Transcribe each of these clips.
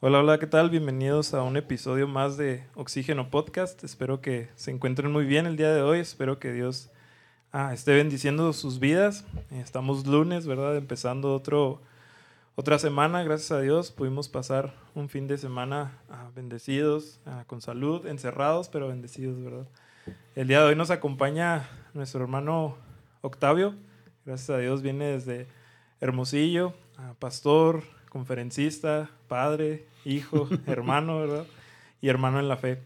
Hola, hola, ¿qué tal? Bienvenidos a un episodio más de Oxígeno Podcast. Espero que se encuentren muy bien el día de hoy. Espero que Dios ah, esté bendiciendo sus vidas. Estamos lunes, ¿verdad? Empezando otro, otra semana, gracias a Dios. Pudimos pasar un fin de semana ah, bendecidos, ah, con salud, encerrados, pero bendecidos, ¿verdad? El día de hoy nos acompaña nuestro hermano Octavio. Gracias a Dios viene desde Hermosillo, pastor, conferencista, padre, hijo, hermano, ¿verdad? Y hermano en la fe.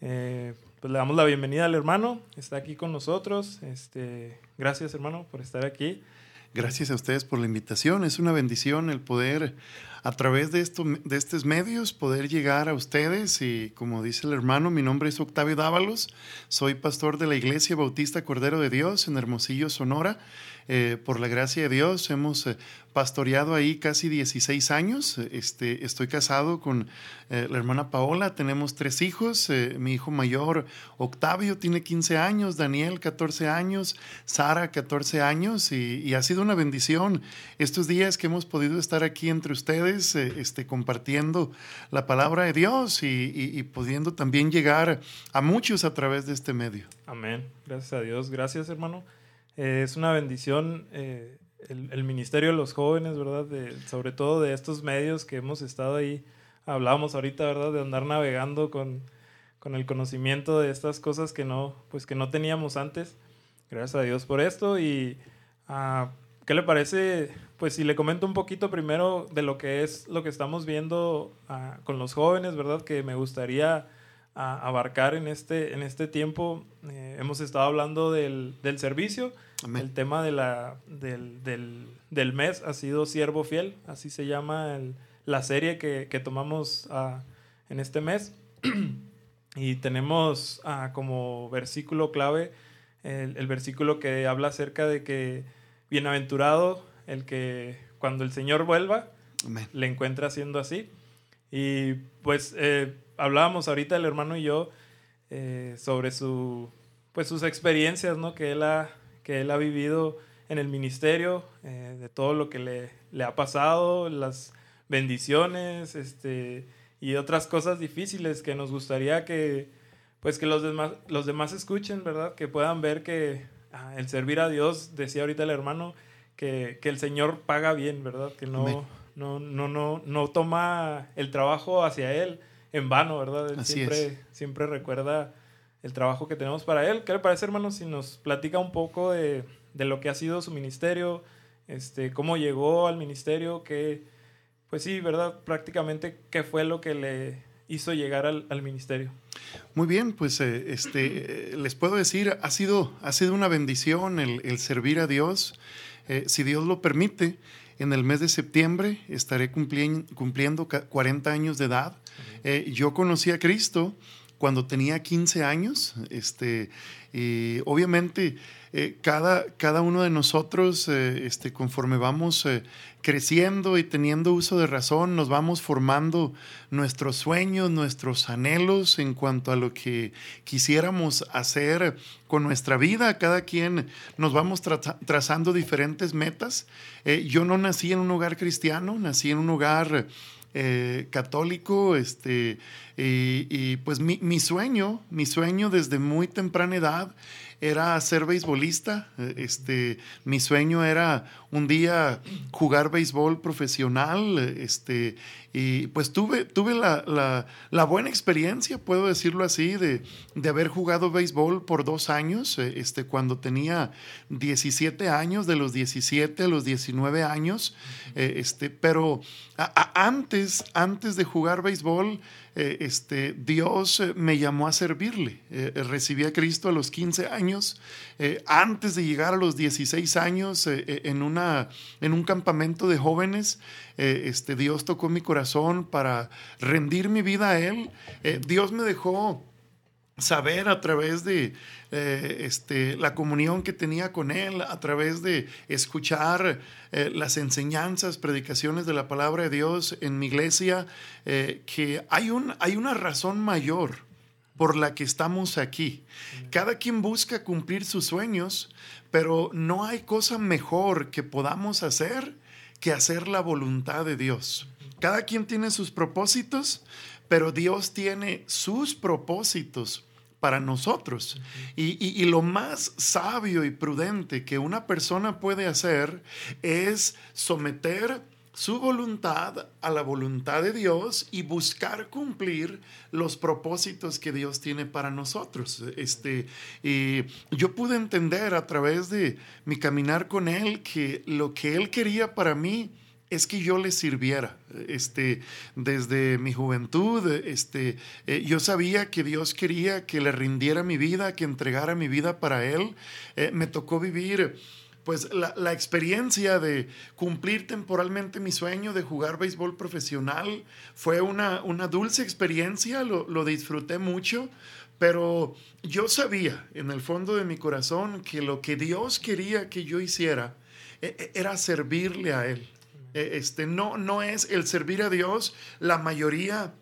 Eh, pues le damos la bienvenida al hermano, está aquí con nosotros. Este, gracias hermano por estar aquí. Gracias a ustedes por la invitación. Es una bendición el poder, a través de, esto, de estos medios, poder llegar a ustedes. Y como dice el hermano, mi nombre es Octavio Dávalos. Soy pastor de la Iglesia Bautista Cordero de Dios en Hermosillo, Sonora. Eh, por la gracia de Dios, hemos eh, pastoreado ahí casi 16 años. Este, estoy casado con eh, la hermana Paola, tenemos tres hijos. mi hijo mayor, Octavio, tiene 15 años, Daniel, 14 años, Sara, 14 años, y, ha sido una bendición estos días que hemos podido estar aquí entre ustedes, este, compartiendo la palabra de Dios y, y pudiendo también llegar a muchos a través de este medio. Amén. Gracias a Dios. Gracias, hermano. Eh, es una bendición eh, el, ministerio de los jóvenes, ¿verdad? sobre todo de estos medios que hemos estado ahí. Hablábamos ahorita, ¿verdad? De andar navegando con, con el conocimiento de estas cosas que no, pues que no teníamos antes. Gracias a Dios por esto. Y uh, ¿qué le parece? Pues si le comento un poquito primero de lo que es lo que estamos viendo ah, con los jóvenes, ¿verdad? Que me gustaría abarcar en este, en este tiempo. Eh, hemos estado hablando del, del servicio. El tema de la, del, del, del, mes ha sido Siervo Fiel, así se llama el, la serie que, que tomamos uh, en este mes. y tenemos uh, como versículo clave el, el, versículo que habla acerca de que bienaventurado el que cuando el Señor vuelva le encuentra haciendo así. Y pues eh, hablábamos ahorita el hermano y yo eh, sobre su, pues sus experiencias ¿no? que, él ha, que él ha vivido en el ministerio, eh, de todo lo que le, le, ha pasado, las bendiciones este, y otras cosas difíciles que nos gustaría que, pues que los, demás, los demás escuchen, ¿verdad? Que puedan ver que ah, el servir a Dios, decía ahorita el hermano, que, que el Señor paga bien, ¿verdad? Que no, no, no, no, no toma el trabajo hacia Él, en vano, ¿verdad? Él siempre, siempre recuerda el trabajo que tenemos para él. ¿Qué le parece, hermano, si nos platica un poco de, de lo que ha sido su ministerio, este, cómo llegó al ministerio, qué, pues sí, ¿verdad? Prácticamente, ¿qué fue lo que le hizo llegar al, al ministerio? Muy bien, pues eh, este, les puedo decir, ha sido, ha sido una bendición el, el servir a Dios. Eh, si Dios lo permite, en el mes de septiembre estaré cumpliendo, cumpliendo 40 años de edad. Eh, yo conocí a Cristo cuando tenía 15 años. Este, y obviamente eh, cada, cada uno de nosotros, eh, este, conforme vamos creciendo y teniendo uso de razón, nos vamos formando nuestros sueños, nuestros anhelos en cuanto a lo que quisiéramos hacer con nuestra vida. Cada quien nos vamos trazando diferentes metas. yo no nací en un hogar cristiano, nací en un hogar eh, católico, este, y, pues mi, mi, sueño, mi sueño desde muy temprana edad era ser beisbolista. Eh, este, mi sueño era un día jugar béisbol profesional. Este, y pues tuve, tuve la, la, buena experiencia, puedo decirlo así, de, de, haber jugado béisbol por dos años, eh, este, cuando tenía 17 años, de los 17 a los 19 años. Eh, este, pero antes, antes de jugar béisbol, eh, este, Dios eh, me llamó a servirle. Eh, recibí a Cristo a los 15 años. antes de llegar a los 16 años, en, una, en un campamento de jóvenes, este, Dios tocó mi corazón para rendir mi vida a Él. Dios me dejó saber a través de eh, este, la comunión que tenía con Él, a través de escuchar eh, las enseñanzas, predicaciones de la palabra de Dios en mi iglesia, eh, que hay, un, hay una razón mayor por la que estamos aquí. Cada quien busca cumplir sus sueños, pero no hay cosa mejor que podamos hacer que hacer la voluntad de Dios. cada quien tiene sus propósitos, pero Dios tiene sus propósitos para nosotros. y, lo más sabio y prudente que una persona puede hacer es someter su voluntad a la voluntad de Dios y buscar cumplir los propósitos que Dios tiene para nosotros. Este, y yo pude entender a través de mi caminar con Él que lo que Él quería para mí es que yo le sirviera. Este, desde mi juventud, este, eh, yo sabía que Dios quería que le rindiera mi vida, que entregara mi vida para Él. Eh, me tocó vivir pues la, experiencia de cumplir temporalmente mi sueño de jugar béisbol profesional fue una, una dulce experiencia, lo, lo disfruté mucho, pero yo sabía en el fondo de mi corazón que lo que Dios quería que yo hiciera e, e, era servirle a Él. Eh, este, no, no es el servir a Dios, la mayoría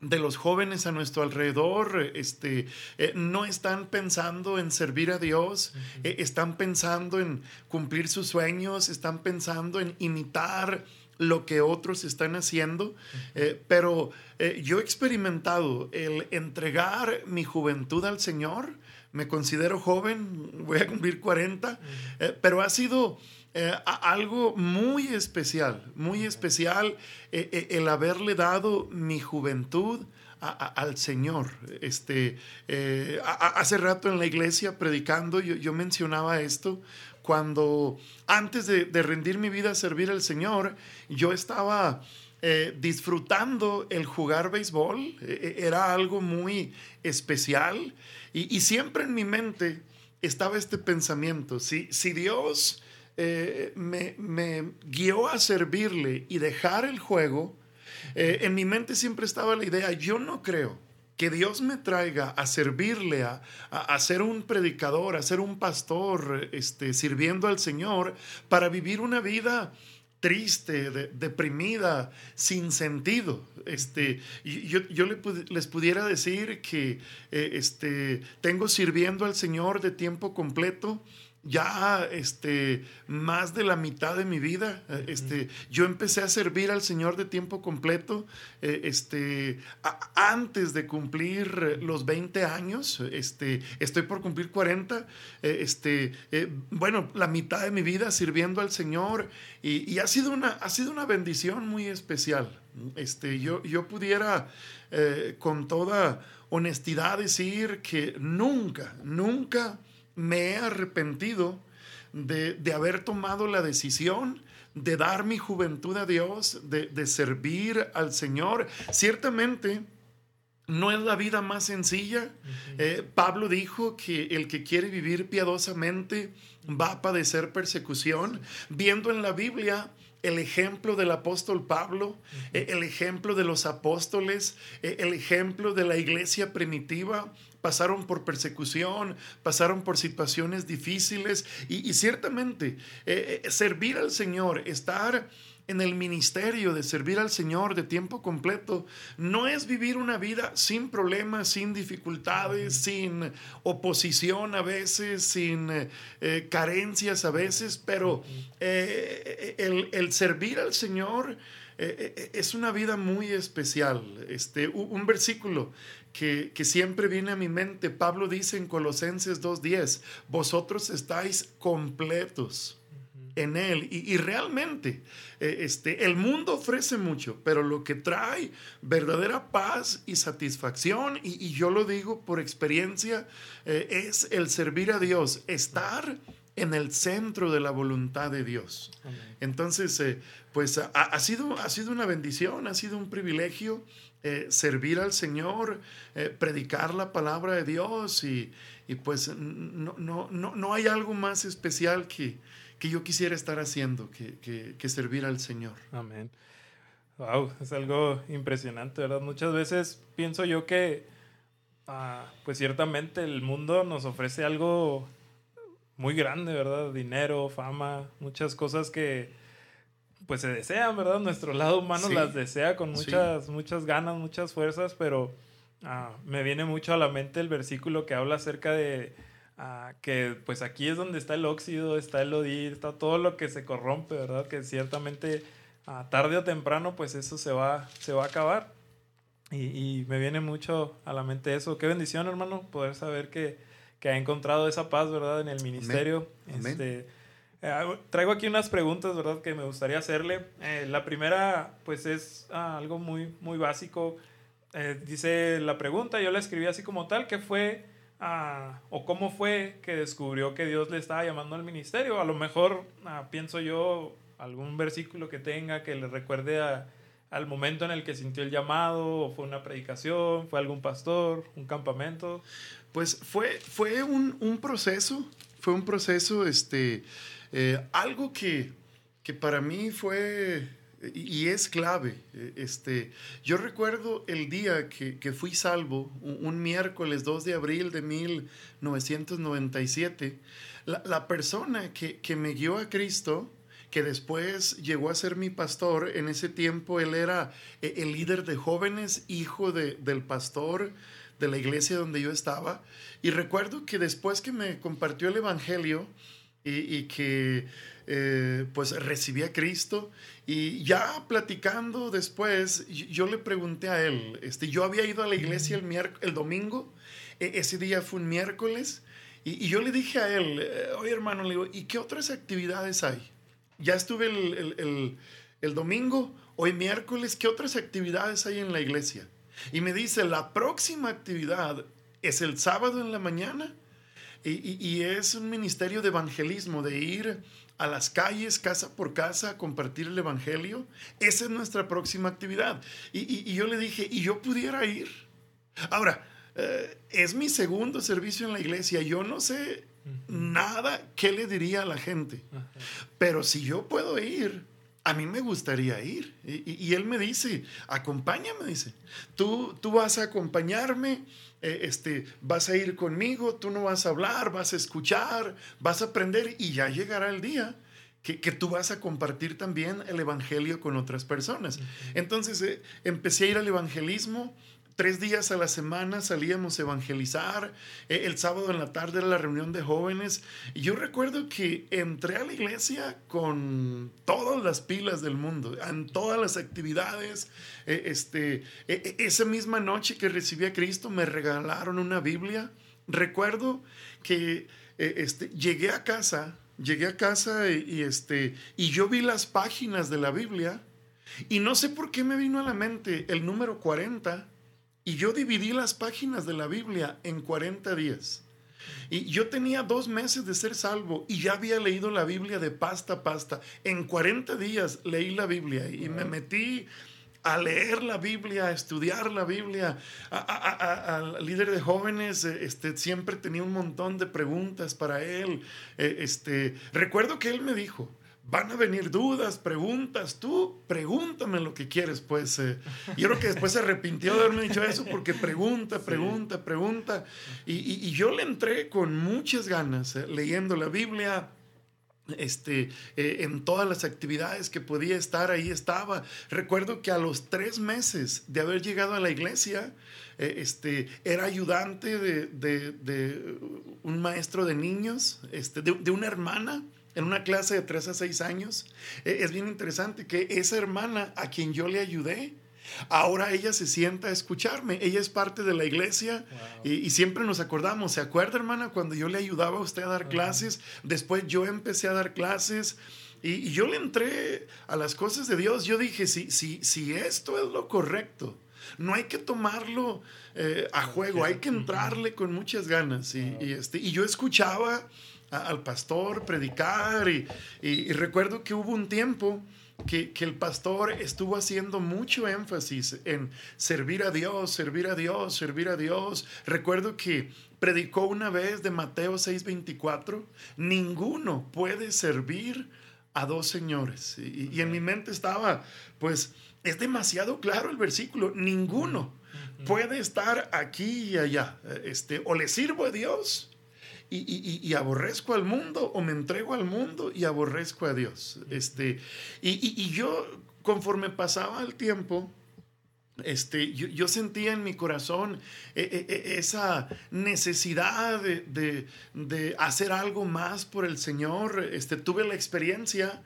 de los jóvenes a nuestro alrededor este, eh, no están pensando en servir a Dios, eh, están pensando en cumplir sus sueños, están pensando en imitar lo que otros están haciendo, pero yo he experimentado el entregar mi juventud al Señor, me considero joven, voy a cumplir 40, pero ha sido eh, algo muy especial, muy especial eh, eh, el haberle dado mi juventud al Señor. Este, hace rato en la iglesia predicando yo, mencionaba esto, cuando antes de, rendir mi vida a servir al Señor, yo estaba disfrutando el jugar béisbol, era algo muy especial y, siempre en mi mente estaba este pensamiento, si, si Dios eh, me, guió a servirle y dejar el juego, eh, en mi mente siempre estaba la idea, yo no creo que Dios me traiga a servirle, a, a, ser un predicador, a ser un pastor, este, sirviendo al Señor, para vivir una vida triste, deprimida, sin sentido. Este, yo, les pudiera decir que eh, este, tengo sirviendo al Señor de tiempo completo ya este, más de la mitad de mi vida. Eh, este, yo empecé a servir al Señor de tiempo completo eh, este, antes de cumplir los 20 años. Este, estoy por cumplir 40. Eh, este, bueno, la mitad de mi vida sirviendo al Señor y, ha, sido una, ha sido una bendición muy especial. Este, yo, yo pudiera con toda honestidad decir que nunca, nunca me he arrepentido de, haber tomado la decisión de dar mi juventud a Dios, de, servir al Señor. Ciertamente, no es la vida más sencilla. Eh, Pablo dijo que el que quiere vivir piadosamente va a padecer persecución. Viendo en la Biblia el ejemplo del apóstol Pablo, eh, el ejemplo de los apóstoles, eh, el ejemplo de la iglesia primitiva, pasaron por persecución, pasaron por situaciones difíciles y, ciertamente eh, eh, servir al Señor, estar en el ministerio de servir al Señor de tiempo completo, no es vivir una vida sin problemas, sin dificultades, sin oposición a veces, sin eh, carencias a veces, pero el, el, servir al Señor es una vida muy especial. Este, un versículo que, siempre viene a mi mente. Pablo dice en Colosenses 2.10, vosotros estáis completos en Él. Y, realmente, eh, este, el mundo ofrece mucho, pero lo que trae verdadera paz y satisfacción, y, yo lo digo por experiencia, eh, es el servir a Dios, estar en el centro de la voluntad de Dios. Entonces, eh, pues ha, sido, ha sido una bendición, ha sido un privilegio eh, servir al Señor, eh, predicar la palabra de Dios y, pues no, no, no, no, hay algo más especial que, que yo quisiera estar haciendo que, que, servir al Señor. Amén. Wow, es algo impresionante, ¿verdad? Muchas veces pienso yo que, ah, pues ciertamente el mundo nos ofrece algo muy grande, ¿verdad? Dinero, fama, muchas cosas que pues se desean, ¿verdad? Nuestro lado humano las desea con muchas, muchas ganas, muchas fuerzas, pero ah, me viene mucho a la mente el versículo que habla acerca de ah, que pues aquí es donde está el óxido, está el odir, está todo lo que se corrompe, ¿verdad? Que ciertamente a tarde o temprano, pues eso se va, se va a acabar. Y, me viene mucho a la mente eso. Qué bendición, hermano, poder saber que, que ha encontrado esa paz, ¿verdad? En el ministerio. Este, eh, traigo aquí unas preguntas, ¿verdad? Que me gustaría hacerle. Eh, la primera, pues es ah, algo muy, muy básico. Eh, dice la pregunta, yo la escribí así como tal, ¿qué fue ah, o cómo fue que descubrió que Dios le estaba llamando al ministerio? A lo mejor ah, pienso yo algún versículo que tenga que le recuerde a al momento en el que sintió el llamado? ¿O fue una predicación? ¿Fue algún pastor? ¿Un campamento? Pues fue, fue un, proceso, fue un proceso, este, eh, algo que, que para mí fue y es clave. Este, yo recuerdo el día que, que fui salvo, un, miércoles 2 de abril de 1997. La, la persona que, que, me guió a Cristo que después llegó a ser mi pastor. En ese tiempo él era eh, el líder de jóvenes, hijo de, del pastor de la iglesia donde yo estaba. Y recuerdo que después que me compartió el Evangelio y, que eh, pues recibí a Cristo y ya platicando después, yo le pregunté a él, este, yo había ido a la iglesia el, el domingo, e, ese día fue un miércoles, y, y, yo le dije a él, eh, oye hermano, le digo, ¿y qué otras actividades hay? ya estuve el, domingo, hoy miércoles, ¿qué otras actividades hay en la iglesia? Y me dice, la próxima actividad es el sábado en la mañana y, es un ministerio de evangelismo, de ir a las calles, casa por casa, a compartir el evangelio. Esa es nuestra próxima actividad. Y, yo le dije, ¿y yo pudiera ir? Ahora, eh, es mi segundo servicio en la iglesia. Yo no sé nada que le diría a la gente. Pero si yo puedo ir, a mí me gustaría ir. Y, él me dice, acompáñame, dice. Tú, tú vas a acompañarme, eh, este, vas a ir conmigo, tú no vas a hablar, vas a escuchar, vas a aprender y ya llegará el día. Que, tú vas a compartir también el Evangelio con otras personas. Entonces eh, empecé a ir al evangelismo, Tres días a la semana salíamos a evangelizar. Eh, el sábado en la tarde era la reunión de jóvenes. Y yo recuerdo que entré a la iglesia con todas las pilas del mundo, en todas las actividades. Eh, este, e, e, esa misma noche que recibí a Cristo me regalaron una Biblia. Recuerdo que eh, este, llegué a casa, llegué a casa y, este, y yo vi las páginas de la Biblia. Y no sé por qué me vino a la mente el número 40 y yo dividí las páginas de la Biblia en 40 días. Y yo tenía dos meses de ser salvo y ya había leído la Biblia de pasta a pasta. En 40 días leí la Biblia y me metí a leer la Biblia, a estudiar la Biblia. Al líder de jóvenes eh, este, siempre tenía un montón de preguntas para él. Eh, este, recuerdo que él me dijo, van a venir dudas, preguntas, tú pregúntame lo que quieres, pues. Eh. Yo creo que después se arrepintió de haberme dicho eso porque pregunta, pregunta, pregunta. Y, yo le entré con muchas ganas, eh, leyendo la Biblia. Este, eh, en todas las actividades que podía estar, ahí estaba. Recuerdo que a los tres meses de haber llegado a la iglesia, este, era ayudante de, un maestro de niños, este, de una hermana en una clase de 3 a 6 años. E, es bien interesante que esa hermana a quien yo le ayudé, ahora ella se sienta a escucharme. Ella es parte de la iglesia y, siempre nos acordamos, ¿se acuerda hermana cuando yo le ayudaba a usted a dar clases? Después yo empecé a dar clases. Y, yo le entré a las cosas de Dios. Yo dije, si, si, si esto es lo correcto, no hay que tomarlo eh, a juego, hay que entrarle con muchas ganas. Y, y, este, y yo escuchaba al pastor predicar y, recuerdo que hubo un tiempo que, el pastor estuvo haciendo mucho énfasis en servir a Dios, servir a Dios, servir a Dios. Recuerdo que predicó una vez de Mateo 6:24, ninguno puede servir a dos señores. Y, y, en mi mente estaba, pues, es demasiado claro el versículo, ninguno puede estar aquí y allá. Este, o le sirvo a Dios y, aborrezco al mundo o me entrego al mundo y aborrezco a Dios. Este, y, yo, conforme pasaba el tiempo, este, yo, sentía en mi corazón eh, eh, eh, esa necesidad de, hacer algo más por el Señor. Este, tuve la experiencia,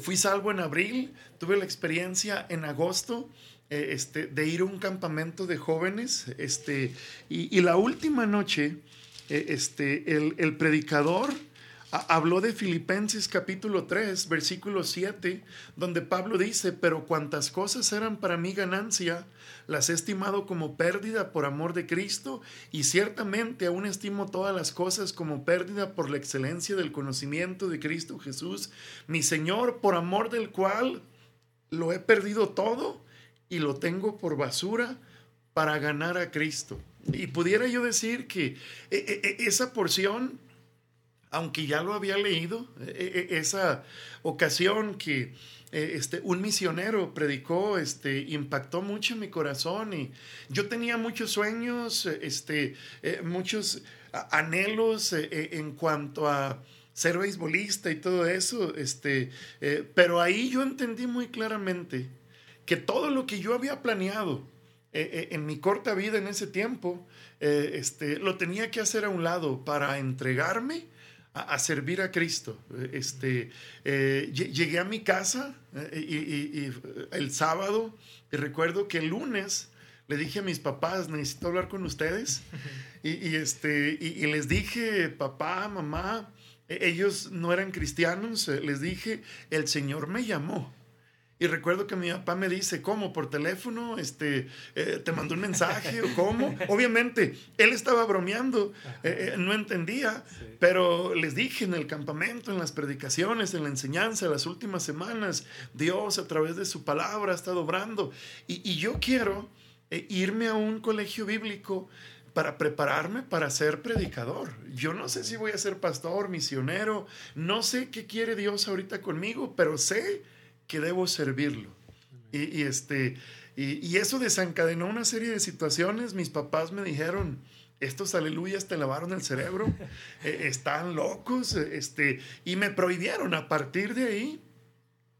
fui salvo en abril, tuve la experiencia en agosto este, de ir a un campamento de jóvenes. Este, y, la última noche, este, el, el predicador habló de Filipenses capítulo 3, versículo 7, donde Pablo dice, pero cuantas cosas eran para mí ganancia, las he estimado como pérdida por amor de Cristo, y ciertamente aún estimo todas las cosas como pérdida por la excelencia del conocimiento de Cristo Jesús, mi Señor, por amor del cual lo he perdido todo y lo tengo por basura para ganar a Cristo. Y pudiera yo decir que e, e, e, esa porción aunque ya lo había leído, esa ocasión que este, un misionero predicó, este, impactó mucho mi corazón y yo tenía muchos sueños, este, muchos anhelos en cuanto a ser beisbolista y todo eso, este, pero ahí yo entendí muy claramente que todo lo que yo había planeado en mi corta vida en ese tiempo, este, lo tenía que hacer a un lado para entregarme a, servir a Cristo. Este, eh, llegué a mi casa eh, y, el sábado y recuerdo que el lunes le dije a mis papás, necesito hablar con ustedes. Y, este, y, les dije, papá, mamá, e, ellos no eran cristianos, eh, les dije, el Señor me llamó. Y recuerdo que mi papá me dice, ¿cómo? ¿Por teléfono? Este, eh, ¿Te mandó un mensaje o cómo? Obviamente, él estaba bromeando, eh, eh, no entendía, pero les dije en el campamento, en las predicaciones, en la enseñanza, las últimas semanas, Dios a través de su palabra ha estado obrando. Y, y yo quiero irme a un colegio bíblico para prepararme para ser predicador. Yo no sé si voy a ser pastor, misionero, no sé qué quiere Dios ahorita conmigo, pero sé que debo servirlo. Y, este, y, eso desencadenó una serie de situaciones. Mis papás me dijeron, estos aleluyas te lavaron el cerebro, eh, están locos, este, y me prohibieron a partir de ahí,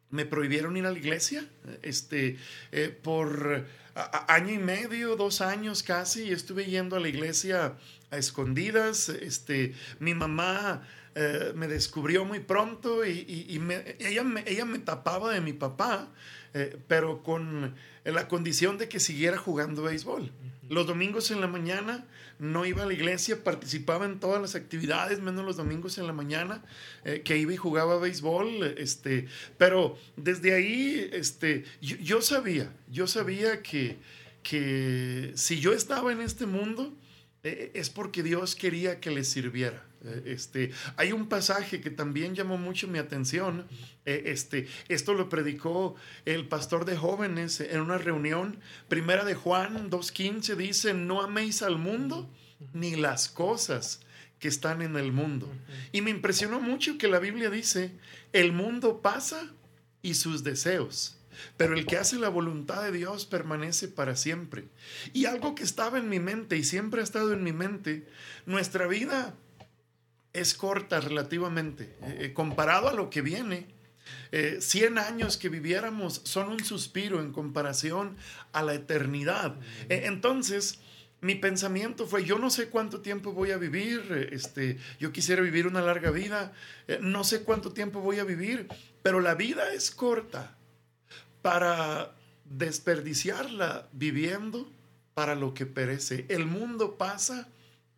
me prohibieron ir a la iglesia, este, eh, por año y medio, dos años casi, estuve yendo a la iglesia a escondidas, este, mi mamá eh, me descubrió muy pronto y, ella, me, ella me tapaba de mi papá, eh, pero con la condición de que siguiera jugando béisbol. Los domingos en la mañana no iba a la iglesia, participaba en todas las actividades, menos los domingos en la mañana, eh, que iba y jugaba béisbol. Este, pero desde ahí este, yo, sabía, yo sabía que, que si yo estaba en este mundo, es porque Dios quería que le sirviera. Eh, este, hay un pasaje que también llamó mucho mi atención. Eh, este, esto lo predicó el pastor de jóvenes en una reunión. Primera de Juan 2.15 dice, no améis al mundo ni las cosas que están en el mundo. Y me impresionó mucho que la Biblia dice, el mundo pasa y sus deseos. Pero el que hace la voluntad de Dios permanece para siempre. Y algo que estaba en mi mente y siempre ha estado en mi mente, nuestra vida es corta relativamente. Eh, eh, comparado a lo que viene, 100 eh, años que viviéramos son un suspiro en comparación a la eternidad. entonces, mi pensamiento fue, yo no sé cuánto tiempo voy a vivir, este, yo quisiera vivir una larga vida, no sé cuánto tiempo voy a vivir, pero la vida es corta para desperdiciarla viviendo para lo que perece. El mundo pasa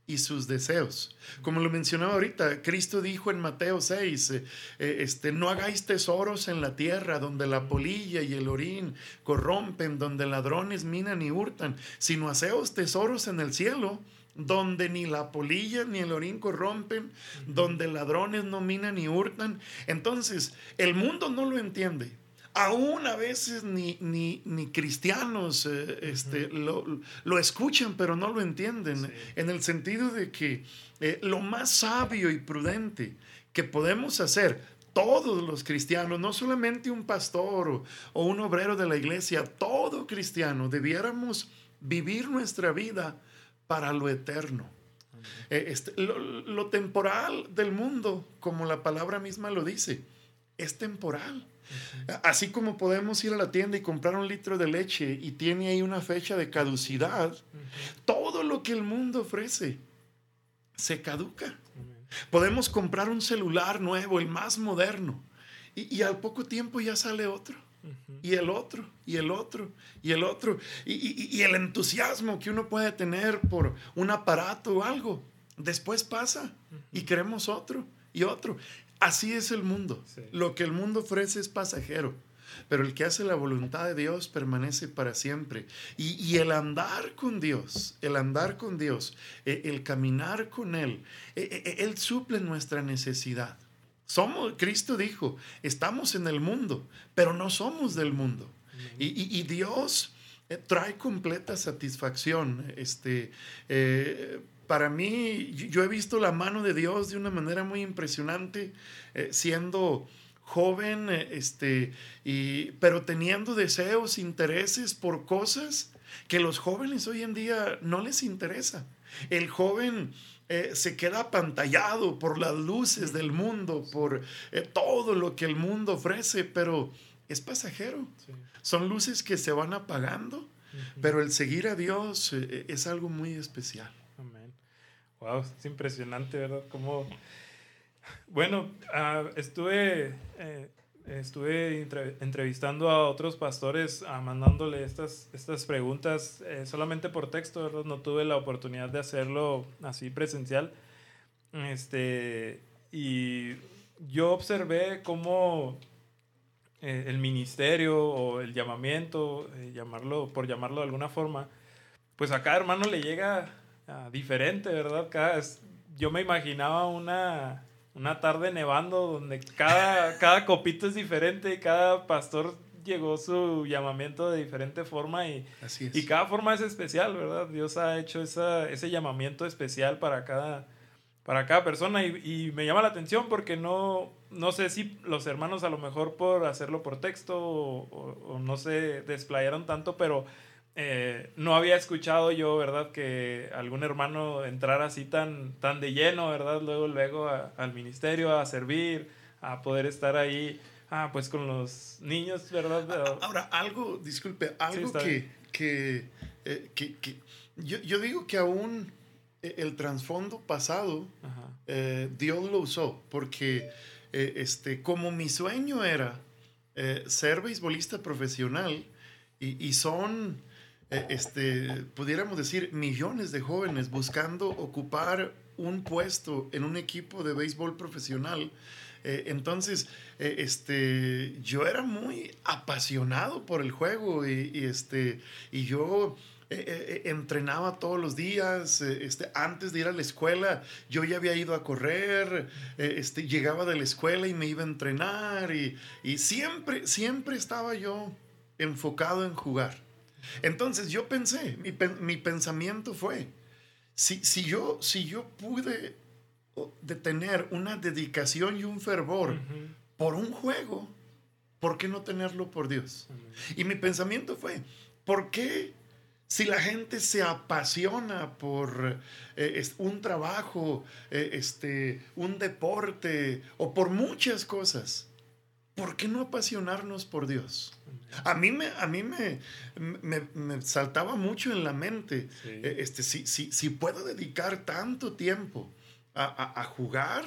y sus deseos. Como lo mencionaba ahorita, Cristo dijo en Mateo 6, eh, eh, este, no hagáis tesoros en la tierra donde la polilla y el orín corrompen, donde ladrones minan y hurtan, sino haceos tesoros en el cielo donde ni la polilla ni el orín corrompen, donde ladrones no minan ni hurtan. Entonces, el mundo no lo entiende aún a veces ni, ni, ni cristianos eh, este, lo, lo, escuchan, pero no lo entienden, en el sentido de que eh, lo más sabio y prudente que podemos hacer todos los cristianos, no solamente un pastor o, un obrero de la iglesia, todo cristiano, debiéramos vivir nuestra vida para lo eterno. Eh, este, lo, lo temporal del mundo, como la palabra misma lo dice, es temporal. Así como podemos ir a la tienda y comprar un litro de leche y tiene ahí una fecha de caducidad, todo lo que el mundo ofrece se caduca. Podemos comprar un celular nuevo, el más moderno, y, al poco tiempo ya sale otro. Y el otro, y el otro, y el otro. Y, y, el entusiasmo que uno puede tener por un aparato o algo, después pasa y queremos otro y otro. Así es el mundo. Lo que el mundo ofrece es pasajero, pero el que hace la voluntad de Dios permanece para siempre. Y, el andar con Dios, el andar con Dios, eh, el caminar con Él, eh, eh, Él suple nuestra necesidad. Somos, Cristo dijo, estamos en el mundo, pero no somos del mundo. Y, Dios trae completa satisfacción. Este, para mí, yo he visto la mano de Dios de una manera muy impresionante, eh, siendo joven, eh, este, y, pero teniendo deseos, intereses por cosas que los jóvenes hoy en día no les interesa. El joven eh, se queda apantallado por las luces del mundo, por todo lo que el mundo ofrece, pero es pasajero. Son luces que se van apagando, pero el seguir a Dios es algo muy especial. Wow, es impresionante, ¿verdad? Como, bueno, ah, estuve, eh, estuve entrevistando a otros pastores, uh, mandándole estas, estas preguntas eh, solamente por texto, ¿verdad? No tuve la oportunidad de hacerlo así presencial. Este, y yo observé cómo eh, el ministerio o el llamamiento, llamarlo, por llamarlo de alguna forma, pues a cada hermano le llega Ah, diferente, ¿verdad? Cada, yo me imaginaba una, una tarde nevando donde cada, cada copito es diferente y cada pastor llegó su llamamiento de diferente forma y, y cada forma es especial, ¿verdad? Dios ha hecho esa, ese llamamiento especial para cada, para cada persona y, me llama la atención porque no, no sé si los hermanos a lo mejor por hacerlo por texto o, o no se desplayaron tanto, pero eh, no había escuchado yo, ¿verdad? Que algún hermano entrara así tan, tan de lleno, ¿verdad? Luego, luego al ministerio a servir, a poder estar ahí, ah, pues con los niños, ¿verdad? Ahora, algo, disculpe, algo que, eh, que, que, yo, yo, digo que aún eh, el trasfondo pasado, Dios lo usó, porque este, como mi sueño era ser beisbolista profesional, y, y son este, pudiéramos decir, millones de jóvenes buscando ocupar un puesto en un equipo de béisbol profesional. Eh, entonces, eh, este, yo era muy apasionado por el juego y, este, y yo entrenaba todos los días. este, antes de ir a la escuela, yo ya había ido a correr. este, llegaba de la escuela y me iba a entrenar. Y, y siempre, siempre estaba yo enfocado en jugar. Entonces yo pensé, mi, pensamiento fue, si, si, yo, si yo pude tener una dedicación y un fervor por un juego, ¿por qué no tenerlo por Dios? Y mi pensamiento fue, ¿por qué si la gente se apasiona por eh, un trabajo, eh, este, un deporte o por muchas cosas? ¿Por qué no apasionarnos por Dios? A mí me, a mí me, me, saltaba mucho en la mente, eh, este, si, si, puedo dedicar tanto tiempo a, jugar,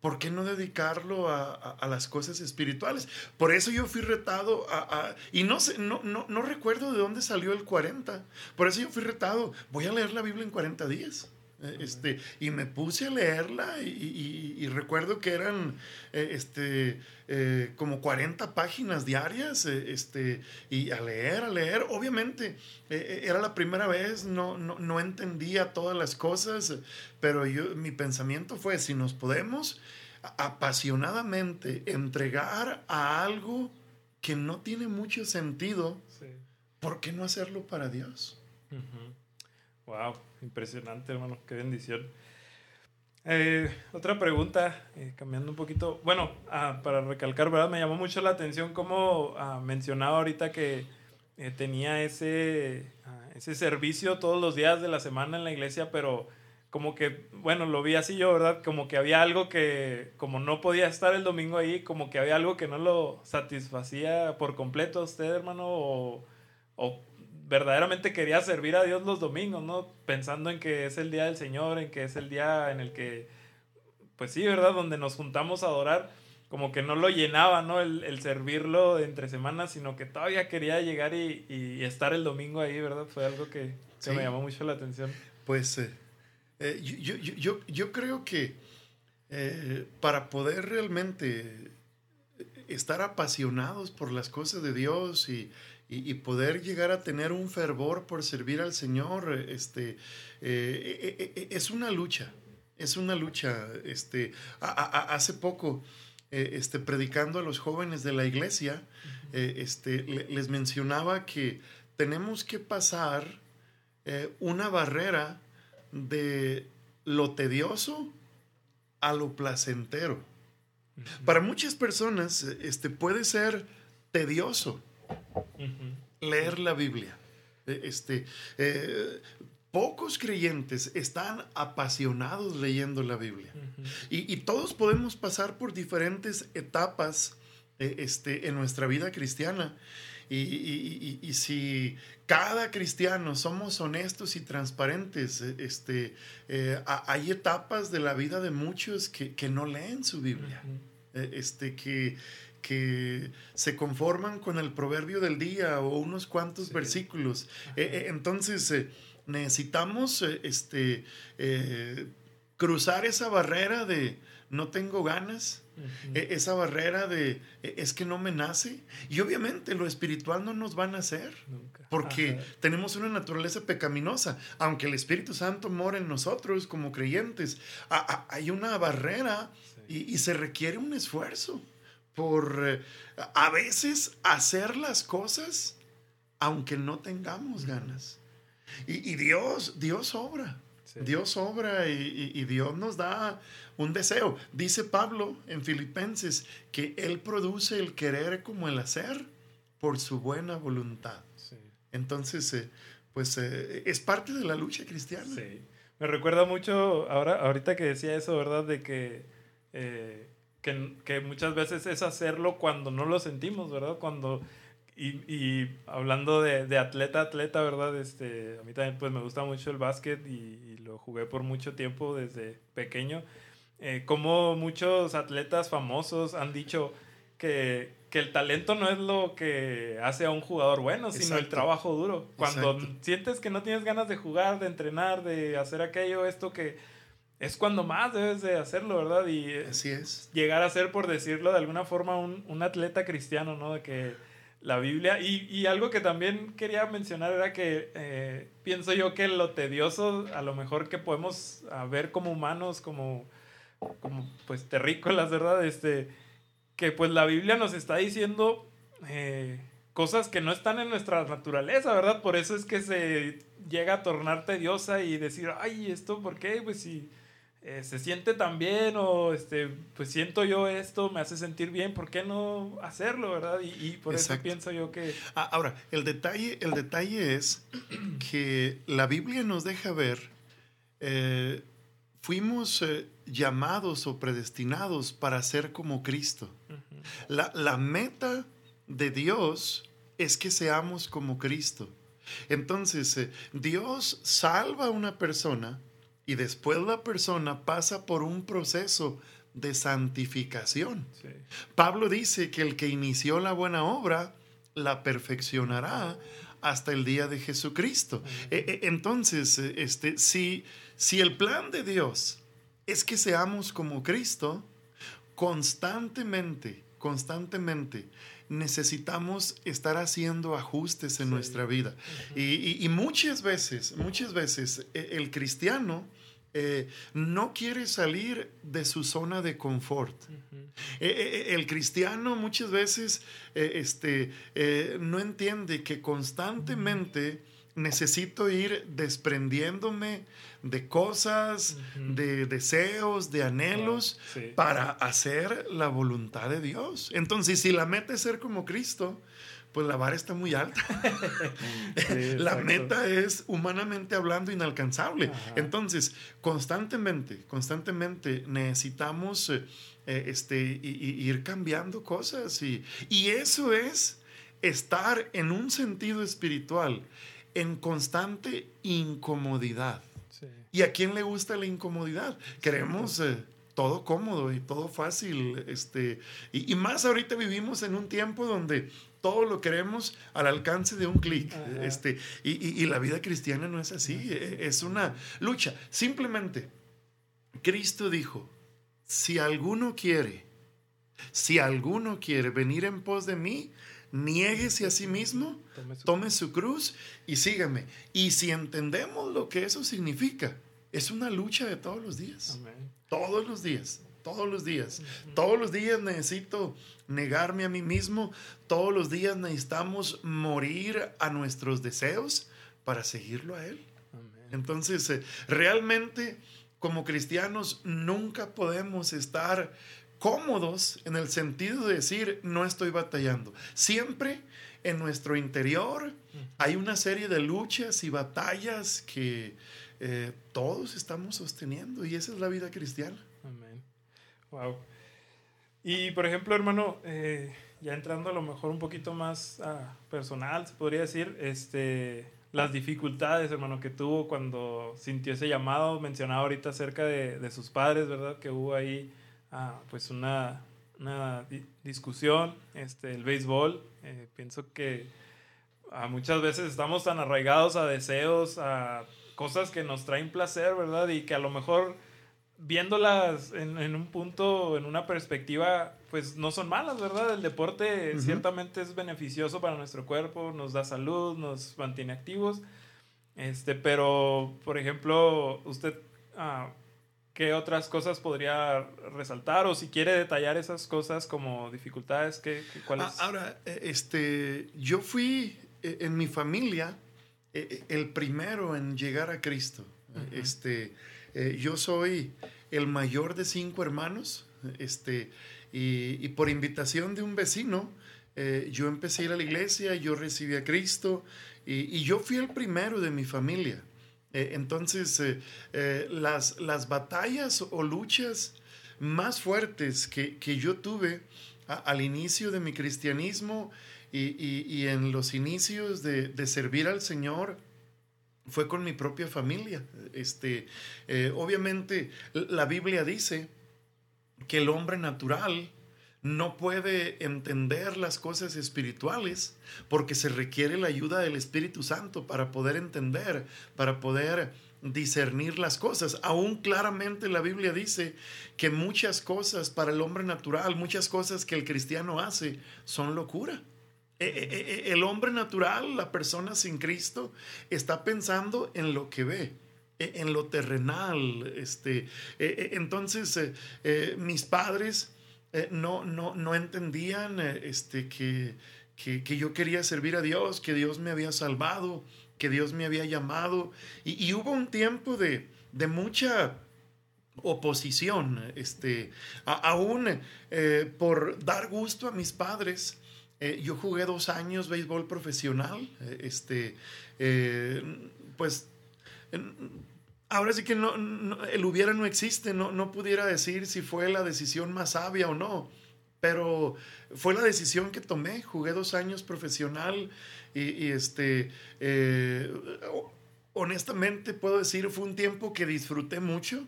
¿por qué no dedicarlo a, las cosas espirituales? Por eso yo fui retado a... y no, sé, no, no, no recuerdo de dónde salió el 40, por eso yo fui retado, voy a leer la Biblia en 40 días. Eh, este, y me puse a leerla y, recuerdo que eran eh, este, eh, como 40 páginas diarias este, y a leer, a leer. Obviamente era la primera vez, no, no, entendía todas las cosas, pero yo, mi pensamiento fue, si nos podemos apasionadamente entregar a algo que no tiene mucho sentido, ¿por qué no hacerlo para Dios? Wow, impresionante, hermano, qué bendición. Eh, otra pregunta, eh, cambiando un poquito. Bueno, ah, para recalcar, ¿verdad? Me llamó mucho la atención cómo ah, mencionaba ahorita que eh, tenía ese, ah, ese servicio todos los días de la semana en la iglesia, pero como que, bueno, lo vi así yo, ¿verdad? Como que había algo que, como no podía estar el domingo ahí, como que había algo que no lo satisfacía por completo a usted, hermano, o, o verdaderamente quería servir a Dios los domingos, ¿no? Pensando en que es el día del Señor, en que es el día en el que, pues sí, ¿verdad? Donde nos juntamos a adorar, como que no lo llenaba, ¿no? El, servirlo entre semanas, sino que todavía quería llegar y, y estar el domingo ahí, ¿verdad? Fue algo que, me llamó mucho la atención. Pues... Eh, eh, yo, yo, yo, creo que eh, para poder realmente estar apasionados por las cosas de Dios y, y, poder llegar a tener un fervor por servir al Señor, este, eh, es una lucha, es una lucha. Este, hace poco, este, predicando a los jóvenes de la iglesia, este, les mencionaba que tenemos que pasar una barrera de lo tedioso a lo placentero. Para muchas personas este, puede ser tedioso leer la Biblia. E, este, eh, pocos creyentes están apasionados leyendo la Biblia. y, todos podemos pasar por diferentes etapas eh, este, en nuestra vida cristiana. Y, si cada cristiano somos honestos y transparentes, eh, este, eh, hay etapas de la vida de muchos que, no leen su Biblia, eh, este, que, que se conforman con el proverbio del día o unos cuantos versículos. entonces, necesitamos este, cruzar esa barrera de no tengo ganas, e, esa barrera de e, es que no me nace. Y obviamente lo espiritual no nos va a nacer, porque tenemos una naturaleza pecaminosa. Aunque el Espíritu Santo mora en nosotros como creyentes, hay una barrera y, se requiere un esfuerzo por eh, a veces hacer las cosas aunque no tengamos ganas. Y, y Dios, Dios obra. Dios obra y, Dios nos da un deseo. Dice Pablo en Filipenses que Él produce el querer como el hacer por su buena voluntad. Entonces, eh, pues eh, es parte de la lucha cristiana. Sí. Me recuerda mucho, ahora, ahorita que decía eso, ¿verdad? De que, eh, que, que muchas veces es hacerlo cuando no lo sentimos, ¿verdad? Cuando y, hablando de, atleta atleta, ¿verdad? Este, a mí también pues me gusta mucho el básquet y, lo jugué por mucho tiempo desde pequeño. Eh, como muchos atletas famosos han dicho que, que, el talento no es lo que hace a un jugador bueno, sino el trabajo duro. Cuando sientes que no tienes ganas de jugar, de entrenar, de hacer aquello, esto que es cuando más debes de hacerlo, ¿verdad? Y Así es. llegar a ser, por decirlo de alguna forma, un, un atleta cristiano, ¿no? De que la Biblia. Y, y, algo que también quería mencionar era que eh, pienso yo que lo tedioso, a lo mejor que podemos ver como humanos, como, como pues terrícolas, ¿verdad? Este, que pues la Biblia nos está diciendo eh, cosas que no están en nuestra naturaleza, ¿verdad? Por eso es que se llega a tornar tediosa y decir, ay, ¿esto por qué? Pues si... Eh, se siente tan bien o este, pues siento yo esto, me hace sentir bien, ¿por qué no hacerlo, verdad? Y, por eso pienso yo que... Ah, ahora, el detalle, el detalle es que la Biblia nos deja ver, eh, fuimos eh, llamados o predestinados para ser como Cristo. la, la meta de Dios es que seamos como Cristo. Entonces, Dios salva a una persona, y después la persona pasa por un proceso de santificación. Pablo dice que el que inició la buena obra la perfeccionará hasta el día de Jesucristo. E, e, entonces, este, si, si el plan de Dios es que seamos como Cristo, constantemente, constantemente necesitamos estar haciendo ajustes en nuestra vida. y, muchas veces, muchas veces e, el cristiano eh, no quiere salir de su zona de confort. Eh, eh, el cristiano muchas veces este, no entiende que constantemente necesito ir desprendiéndome de cosas, de deseos, de anhelos, para hacer la voluntad de Dios. Entonces, si la meta es ser como Cristo, pues la vara está muy alta. la meta es, humanamente hablando, inalcanzable. Entonces, constantemente, constantemente necesitamos eh, eh, este, ir cambiando cosas. Y, y eso es estar en un sentido espiritual en constante incomodidad. ¿Y a quién le gusta la incomodidad? Queremos eh, todo cómodo y todo fácil. Este, y, más ahorita vivimos en un tiempo donde todo lo queremos al alcance de un clic. Este, y, y, la vida cristiana no es así, e, es una lucha. Simplemente, Cristo dijo, si alguno quiere, si alguno quiere venir en pos de mí, niéguese a sí mismo, tome su, cruz y sígame. Y si entendemos lo que eso significa, es una lucha de todos los días. Todos los días, todos los días. Todos los días necesito negarme a mí mismo. Todos los días necesitamos morir a nuestros deseos para seguirlo a Él. Entonces, eh, realmente como cristianos nunca podemos estar cómodos en el sentido de decir, no estoy batallando. Siempre en nuestro interior hay una serie de luchas y batallas que eh, todos estamos sosteniendo y esa es la vida cristiana. Amén. Wow. Y por ejemplo, hermano, eh, ya entrando a lo mejor un poquito más ah, personal, se podría decir, este, las dificultades, hermano, que tuvo cuando sintió ese llamado, mencionaba ahorita acerca de, de sus padres, ¿verdad? Que hubo ahí pues una, una discusión, este, el béisbol. Eh, pienso que muchas veces estamos tan arraigados a deseos, a cosas que nos traen placer, ¿verdad? Y que a lo mejor viéndolas en, en, un punto, en una perspectiva, pues no son malas, ¿verdad? El deporte ciertamente es beneficioso para nuestro cuerpo, nos da salud, nos mantiene activos. Este, pero, por ejemplo, usted ah, ¿Qué otras cosas podría resaltar? O si quiere detallar esas cosas como dificultades, ¿qué, cuáles? Ah, ahora, eh, este, yo fui eh, en mi familia el primero en llegar a Cristo. este, yo soy el mayor de cinco hermanos. Este, y, por invitación de un vecino, yo empecé a ir a la iglesia, yo recibí a Cristo y, y yo fui el primero de mi familia. Eh, entonces, eh, eh, las, las batallas o luchas más fuertes que, yo tuve al inicio de mi cristianismo y, en los inicios de, servir al Señor fue con mi propia familia. Este, obviamente, la Biblia dice que el hombre natural no puede entender las cosas espirituales porque se requiere la ayuda del Espíritu Santo para poder entender, para poder discernir las cosas. Aún claramente la Biblia dice que muchas cosas para el hombre natural, muchas cosas que el cristiano hace, son locura. E, e, e, el hombre natural, la persona sin Cristo, está pensando en lo que ve en lo terrenal. Este, entonces, eh, eh, mis padres eh, no, no, no entendían eh, este, que, que, yo quería servir a Dios, que Dios me había salvado, que Dios me había llamado. Y, hubo un tiempo de, de mucha oposición, este, aún eh, por dar gusto a mis padres. Yo jugué dos años béisbol profesional, este, pues ahora sí que no, el hubiera no existe, no, no pudiera decir si fue la decisión más sabia o no, pero fue la decisión que tomé. Jugué dos años profesional y, este, eh, honestamente puedo decir, fue un tiempo que disfruté mucho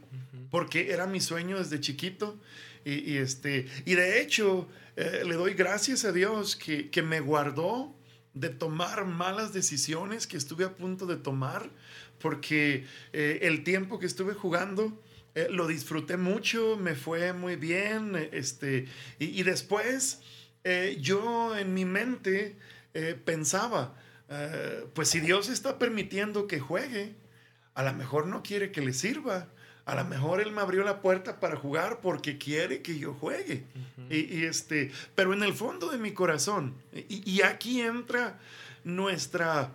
porque era mi sueño desde chiquito. Y, este, y de hecho, eh, le doy gracias a Dios que, que me guardó de tomar malas decisiones que estuve a punto de tomar porque eh, el tiempo que estuve jugando eh, lo disfruté mucho, me fue muy bien, este, y, después yo en mi mente pensaba, pues si Dios está permitiendo que juegue, a lo mejor no quiere que le sirva. A lo mejor él me abrió la puerta para jugar porque quiere que yo juegue. y, este, pero en el fondo de mi corazón, y aquí entra nuestra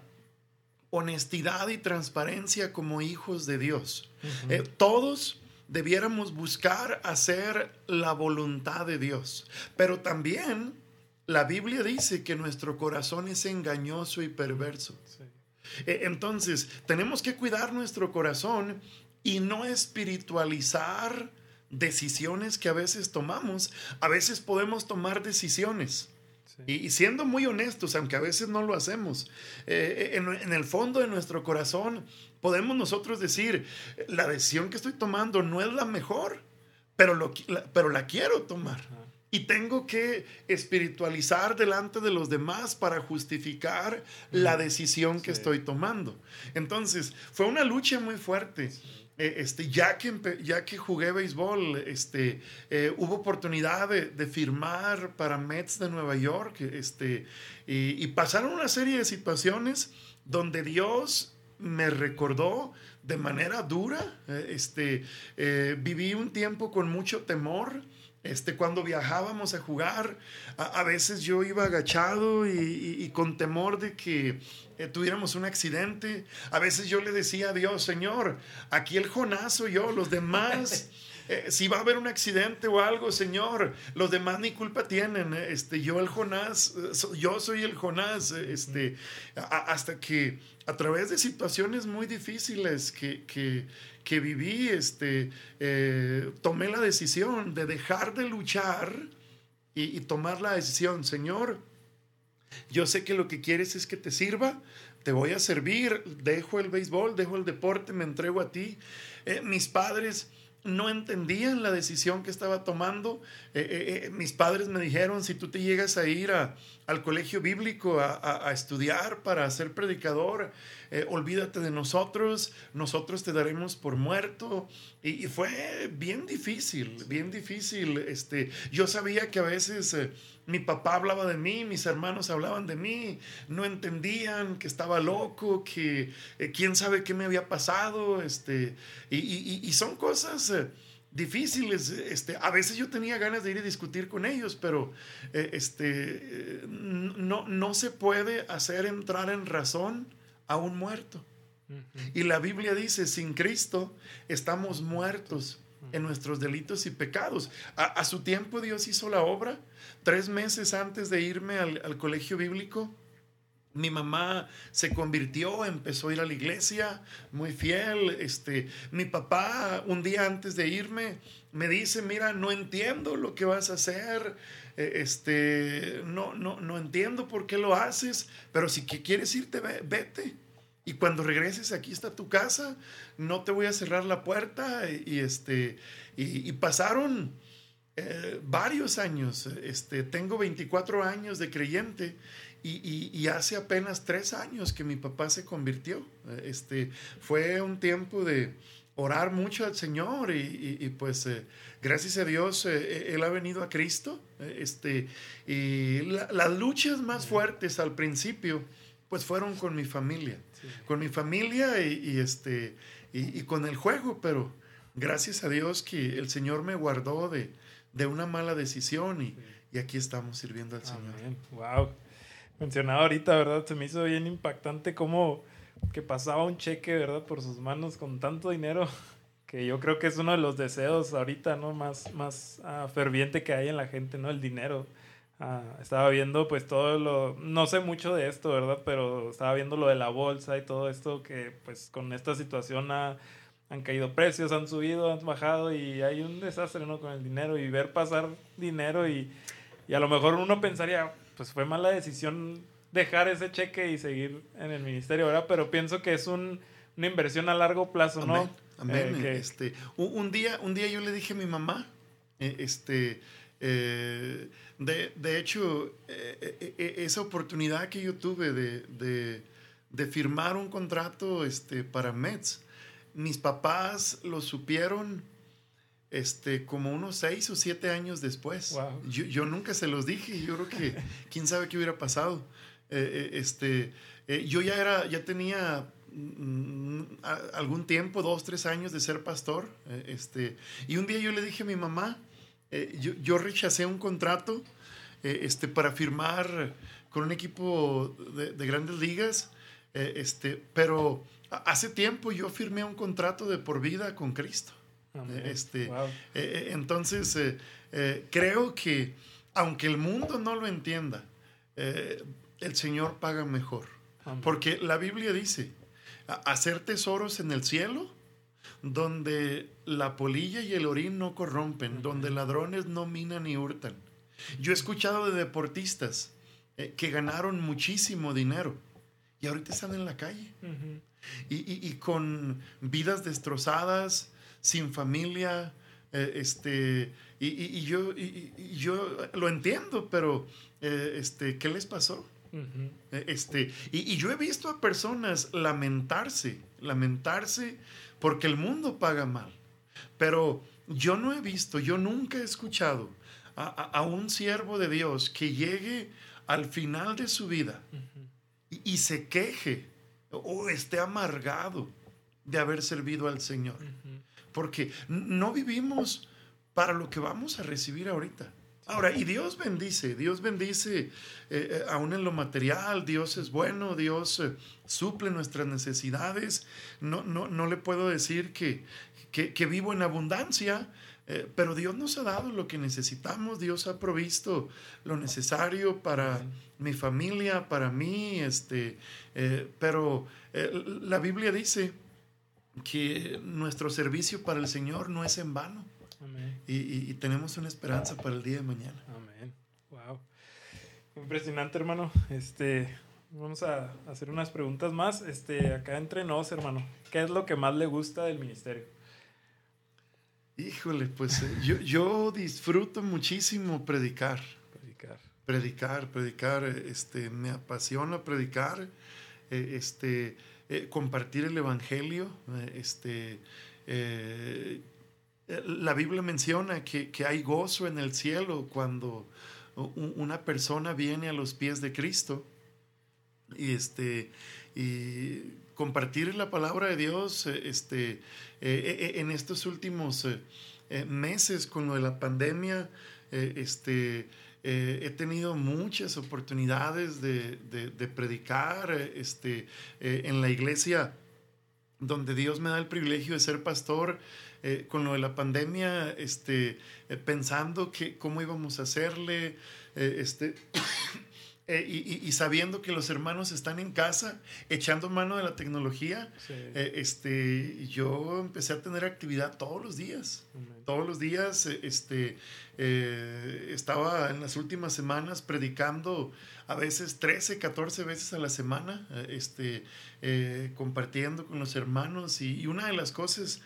honestidad y transparencia como hijos de Dios. Eh, todos debiéramos buscar hacer la voluntad de Dios, pero también la Biblia dice que nuestro corazón es engañoso y perverso. Entonces, tenemos que cuidar nuestro corazón y no espiritualizar decisiones que a veces tomamos. A veces podemos tomar decisiones. Y, siendo muy honestos, aunque a veces no lo hacemos, eh, en, el fondo de nuestro corazón podemos nosotros decir, la decisión que estoy tomando no es la mejor, pero, lo, la, pero la quiero tomar. Y tengo que espiritualizar delante de los demás para justificar la decisión que estoy tomando. Entonces, fue una lucha muy fuerte. Eh, este, ya, que ya que jugué béisbol, este, eh, hubo oportunidad de, firmar para Mets de Nueva York este, y, pasaron una serie de situaciones donde Dios me recordó de manera dura. Eh, este, viví un tiempo con mucho temor. Este, cuando viajábamos a jugar, a, veces yo iba agachado y, con temor de que eh, tuviéramos un accidente. A veces yo le decía a Dios, Señor, aquí el Jonás yo, los demás. Eh, si va a haber un accidente o algo, Señor, los demás ni culpa tienen. Eh, este, yo el Jonás, yo soy el Jonás. Este, hasta que a través de situaciones muy difíciles que, que, viví, este, tomé la decisión de dejar de luchar y, y tomar la decisión, Señor, yo sé que lo que quieres es que te sirva, te voy a servir, dejo el béisbol, dejo el deporte, me entrego a ti. Eh, mis padres no entendían la decisión que estaba tomando. Eh, eh, mis padres me dijeron, si tú te llegas a ir al colegio bíblico a, estudiar para ser predicador, olvídate de nosotros, nosotros te daremos por muerto. Y, y, fue bien difícil, bien difícil. Este, yo sabía que a veces mi papá hablaba de mí, mis hermanos hablaban de mí, no entendían que estaba loco, que eh, quién sabe qué me había pasado, este, y, son cosas eh, difíciles. Este, a veces yo tenía ganas de ir a discutir con ellos, pero eh, este, no, no se puede hacer entrar en razón a un muerto. Y la Biblia dice, sin Cristo estamos muertos en nuestros delitos y pecados. a, su tiempo Dios hizo la obra Tres meses antes de irme al, colegio bíblico, mi mamá se convirtió, empezó a ir a la iglesia, muy fiel. Este, mi papá, un día antes de irme, me dice, mira, no entiendo lo que vas a hacer, eh, este, no, no, no entiendo por qué lo haces, pero si quieres irte, vete. Y cuando regreses, aquí está tu casa, no te voy a cerrar la puerta. Y, este, y pasaron eh, varios años. Este, tengo 24 años de creyente y, hace apenas tres años que mi papá se convirtió. Este, fue un tiempo de orar mucho al Señor y, pues eh, gracias a Dios eh, Él ha venido a Cristo. Este, y las luchas más fuertes al principio pues fueron con mi familia. Con mi familia y, este, y con el juego, pero gracias a Dios que el Señor me guardó de, de una mala decisión y, y aquí estamos sirviendo al Señor. Wow. Mencionaba ahorita, ¿verdad? Se me hizo bien impactante cómo que pasaba un cheque, ¿verdad? Por sus manos con tanto dinero, que yo creo que es uno de los deseos ahorita, ¿no? Más, más uh, ferviente que hay en la gente, ¿no? El dinero. Uh, estaba viendo pues todo lo, no sé mucho de esto, ¿verdad? Pero estaba viendo lo de la bolsa y todo esto que pues con esta situación ha han caído precios, han subido, han bajado y hay un desastre ¿no? con el dinero y ver pasar dinero y, y, a lo mejor uno pensaría, pues fue mala decisión dejar ese cheque y seguir en el ministerio, ¿verdad? Pero pienso que es un, una inversión a largo plazo, ¿no? Amén. Eh, este, un, día, un día yo le dije a mi mamá, eh, este, eh, de, de, hecho, esa oportunidad que yo tuve de, de, de firmar un contrato este, para Mets, mis papás lo supieron este, como unos seis o siete años después. Yo, nunca se los dije, yo creo que quién sabe qué hubiera pasado. Eh, eh, este, eh, yo ya era, ya tenía mm, algún tiempo, dos, tres años de ser pastor. este, y un día yo le dije a mi mamá, yo, yo, rechacé un contrato este, para firmar con un equipo de, de grandes ligas, este, pero Hace tiempo yo firmé un contrato de por vida con Cristo. Este, eh, eh, entonces, eh, creo que aunque el mundo no lo entienda, el Señor paga mejor. Porque la Biblia dice, hacer tesoros en el cielo, donde la polilla y el orín no corrompen, donde ladrones no minan ni hurtan. Yo he escuchado de deportistas que ganaron muchísimo dinero y ahorita están en la calle. y, con vidas destrozadas, sin familia, eh, este, y, yo, yo lo entiendo, pero eh, este, ¿qué les pasó? Eh, este, y, yo he visto a personas lamentarse, lamentarse porque el mundo paga mal. Pero yo no he visto, yo nunca he escuchado a, un siervo de Dios que llegue al final de su vida y, se queje o esté amargado de haber servido al Señor. Porque no vivimos para lo que vamos a recibir ahorita. Ahora, y Dios bendice, Dios bendice eh, eh, aún en lo material, Dios es bueno, Dios eh, suple nuestras necesidades. No, no, no le puedo decir que, que, vivo en abundancia, pero Dios nos ha dado lo que necesitamos, Dios ha provisto lo necesario para mi familia, para mí, este, pero la Biblia dice que nuestro servicio para el Señor no es en vano. Y, tenemos una esperanza para el día de mañana. Amén. Wow. Impresionante, hermano. Este, vamos a hacer unas preguntas más. Este, acá entre nos, hermano. ¿Qué es lo que más le gusta del ministerio? Híjole, pues eh, yo, yo disfruto muchísimo predicar. Predicar. Predicar, predicar. Este, me apasiona predicar. Eh, este, eh, compartir el evangelio. este, la Biblia menciona que, hay gozo en el cielo cuando una persona viene a los pies de Cristo y este y compartir la palabra de Dios eh, este, eh, eh, en estos últimos meses con lo de la pandemia este, he tenido muchas oportunidades de, predicar este, en la iglesia donde Dios me da el privilegio de ser pastor eh, con lo de la pandemia, este, eh, pensando que cómo íbamos a hacerle, eh, y, sabiendo que los hermanos están en casa, echando mano de la tecnología, este, yo empecé a tener actividad todos los días. Todos los días este, estaba en las últimas semanas predicando a veces 13, 14 veces a la semana, este, compartiendo con los hermanos. y una de las cosas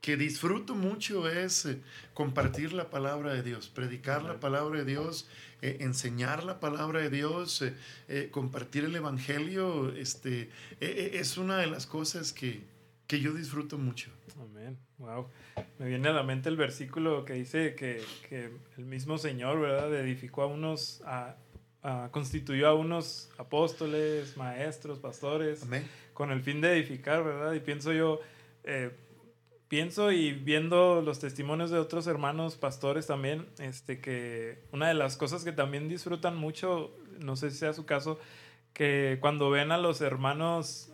que disfruto mucho es eh, compartir la palabra de Dios, predicar la palabra de Dios, eh, enseñar la palabra de Dios, eh, compartir el Evangelio. Este, es una de las cosas que, que, yo disfruto mucho. Amén. Wow. Me viene a la mente el versículo que dice que, que el mismo Señor, ¿verdad? Edificó a unos, a, constituyó a unos apóstoles, maestros, pastores, con el fin de edificar, ¿verdad? Y pienso yo pienso y viendo los testimonios de otros hermanos pastores también, este, que una de las cosas que también disfrutan mucho, no sé si sea su caso, que cuando ven a los hermanos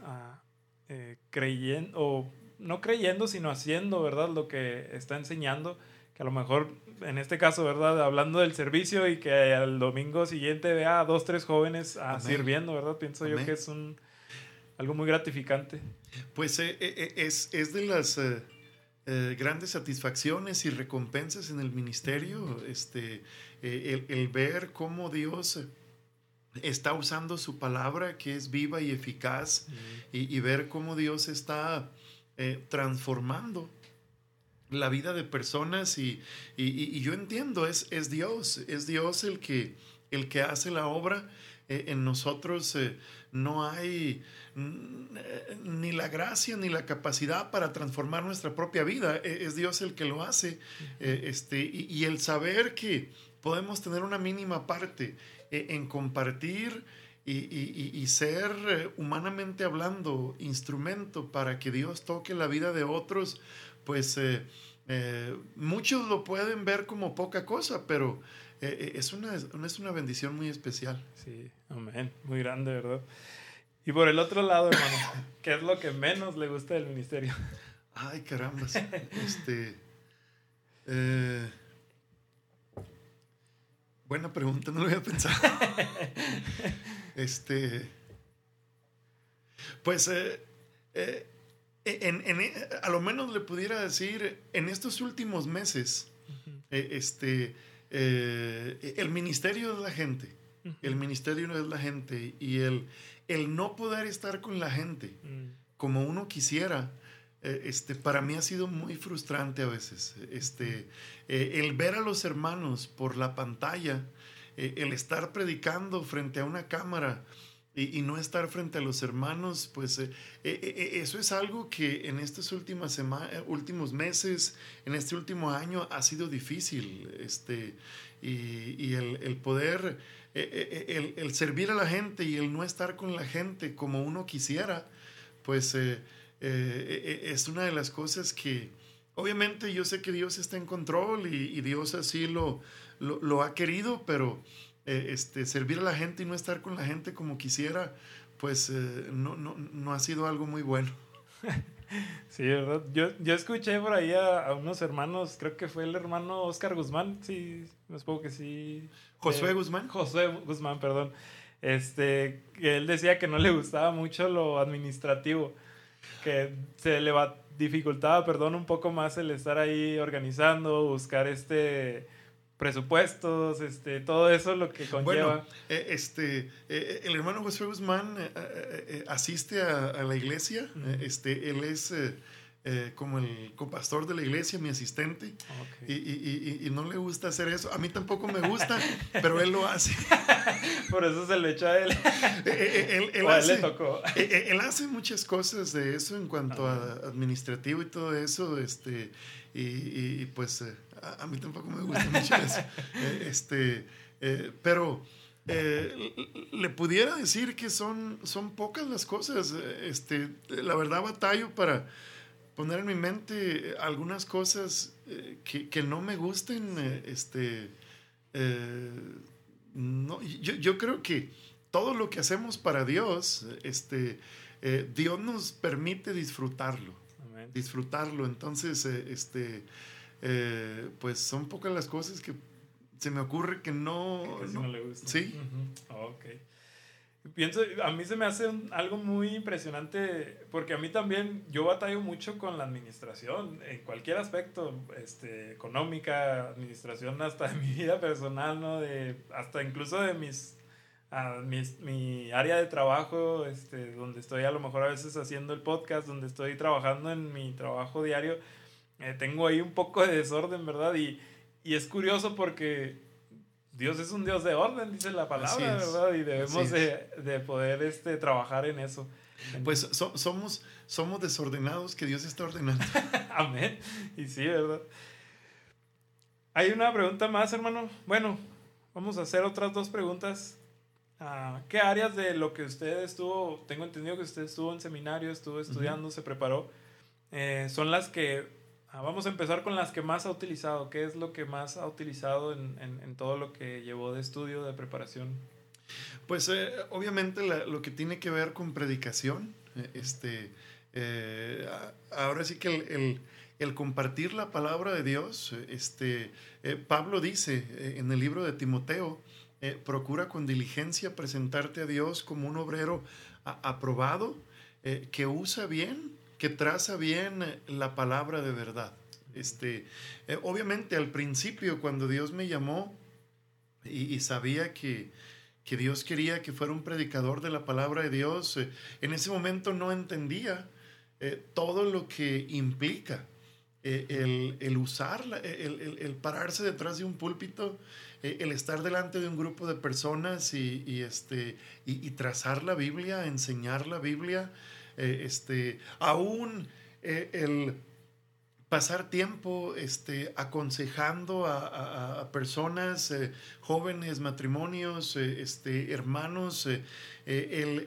eh, creyendo, o no creyendo, sino haciendo, ¿verdad? Lo que está enseñando, que a lo mejor en este caso, ¿verdad? Hablando del servicio y que al domingo siguiente vea a dos, tres jóvenes ah, sirviendo, ¿verdad? Pienso yo que es un algo muy gratificante. Pues eh, eh, es, es, de las eh, grandes satisfacciones y recompensas en el ministerio, este, eh, el, ver cómo Dios está usando su palabra que es viva y eficaz y, ver cómo Dios está eh, transformando la vida de personas y, yo entiendo, es, es Dios, es Dios el que, el que hace la obra en nosotros no hay mm, ni la gracia ni la capacidad para transformar nuestra propia vida. E, es Dios el que lo hace. Eh, este, y, el saber que podemos tener una mínima parte eh, en compartir y, ser eh, humanamente hablando instrumento para que Dios toque la vida de otros, pues muchos lo pueden ver como poca cosa, pero es, una, es una bendición muy especial. Sí, amén. Muy grande, ¿verdad? Y por el otro lado, hermano, ¿qué es lo que menos le gusta del ministerio? Ay, caramba. Este. Eh, Buena pregunta, no lo había pensado. este. Pues, eh, eh, a lo menos le pudiera decir, en estos últimos meses, eh, este, el ministerio es la gente. El ministerio no es la gente. Y el, el no poder estar con la gente mm. como uno quisiera, este, para mí ha sido muy frustrante a veces. Este, el ver a los hermanos por la pantalla, el estar predicando frente a una cámara, y, no estar frente a los hermanos, pues eh, eh, eh, eso es algo que en estos últimas últimos meses, en este último año ha sido difícil. Este, y, el, poder, el, servir a la gente y el no estar con la gente como uno quisiera, pues es una de las cosas que, obviamente yo sé que Dios está en control y, Dios así lo, lo ha querido, pero eh, este, servir a la gente y no estar con la gente como quisiera, pues eh, no, no, no, ha sido algo muy bueno. Sí, ¿verdad? Yo, yo escuché por ahí a, unos hermanos, creo que fue el hermano Oscar Guzmán, sí, me supongo que sí. Josué eh, Guzmán. Josué Guzmán, perdón. Este, él decía que no le gustaba mucho lo administrativo, que se le va, dificultaba, perdón, un poco más el estar ahí organizando, buscar este presupuestos, este, todo eso lo que conlleva. Bueno, eh, este, eh, el hermano José Guzmán eh, asiste a, la iglesia, este, él es como el copastor de la iglesia, mi asistente, y, no le gusta hacer eso. A mí tampoco me gusta, pero él lo hace. Por eso se le echa a él. él, hace, le tocó. él hace muchas cosas de eso en cuanto a administrativo y todo eso, este, y, pues a, mí tampoco me gusta mucho eso. Eh, este, eh, pero eh, le pudiera decir que son, son pocas las cosas. Este, la verdad batallo para poner en mi mente algunas cosas que, que, no me gusten. este, no, yo, yo, creo que todo lo que hacemos para Dios, este, Dios nos permite disfrutarlo. Disfrutarlo. Entonces, este, eh, pues son pocas las cosas que se me ocurre que no... no, le gusta. Sí. Ok. Pienso, a mí se me hace algo muy impresionante porque a mí también, yo batallo mucho con la administración, en cualquier aspecto, este, económica, administración hasta de mi vida personal, ¿no? De, hasta incluso de mis, mi área de trabajo, este, donde estoy a lo mejor a veces haciendo el podcast, donde estoy trabajando en mi trabajo diario eh, tengo ahí un poco de desorden, ¿verdad? Y, y, es curioso porque Dios es un Dios de orden, dice la palabra, ¿verdad? Y debemos de, de, poder este, trabajar en eso. Pues somos, somos desordenados que Dios está ordenando. Amén. Y sí, ¿verdad? Hay una pregunta más, hermano. Bueno, vamos a hacer otras dos preguntas. Ah, ¿Qué áreas de lo que usted estuvo, tengo entendido que usted estuvo en seminario, estuvo estudiando, se preparó, eh, son las que Ah, vamos a empezar con las que más ha utilizado. ¿Qué es lo que más ha utilizado en, en, todo lo que llevó de estudio, de preparación? Pues eh, obviamente lo que tiene que ver con predicación. Eh, este, eh, ahora sí que el, el, compartir la palabra de Dios, este, Pablo dice en el libro de Timoteo, procura con diligencia presentarte a Dios como un obrero aprobado, que usa bien que traza bien la palabra de verdad. Este, eh, obviamente al principio cuando Dios me llamó y, sabía que, que, Dios quería que fuera un predicador de la palabra de Dios, eh, en ese momento no entendía eh, todo lo que implica el, el, usar, el, el, pararse detrás de un púlpito, el estar delante de un grupo de personas y, y este, y, y trazar la Biblia, enseñar la Biblia. Eh, este, aún eh, el pasar tiempo este, aconsejando a, personas, eh, jóvenes, matrimonios, este, hermanos, el,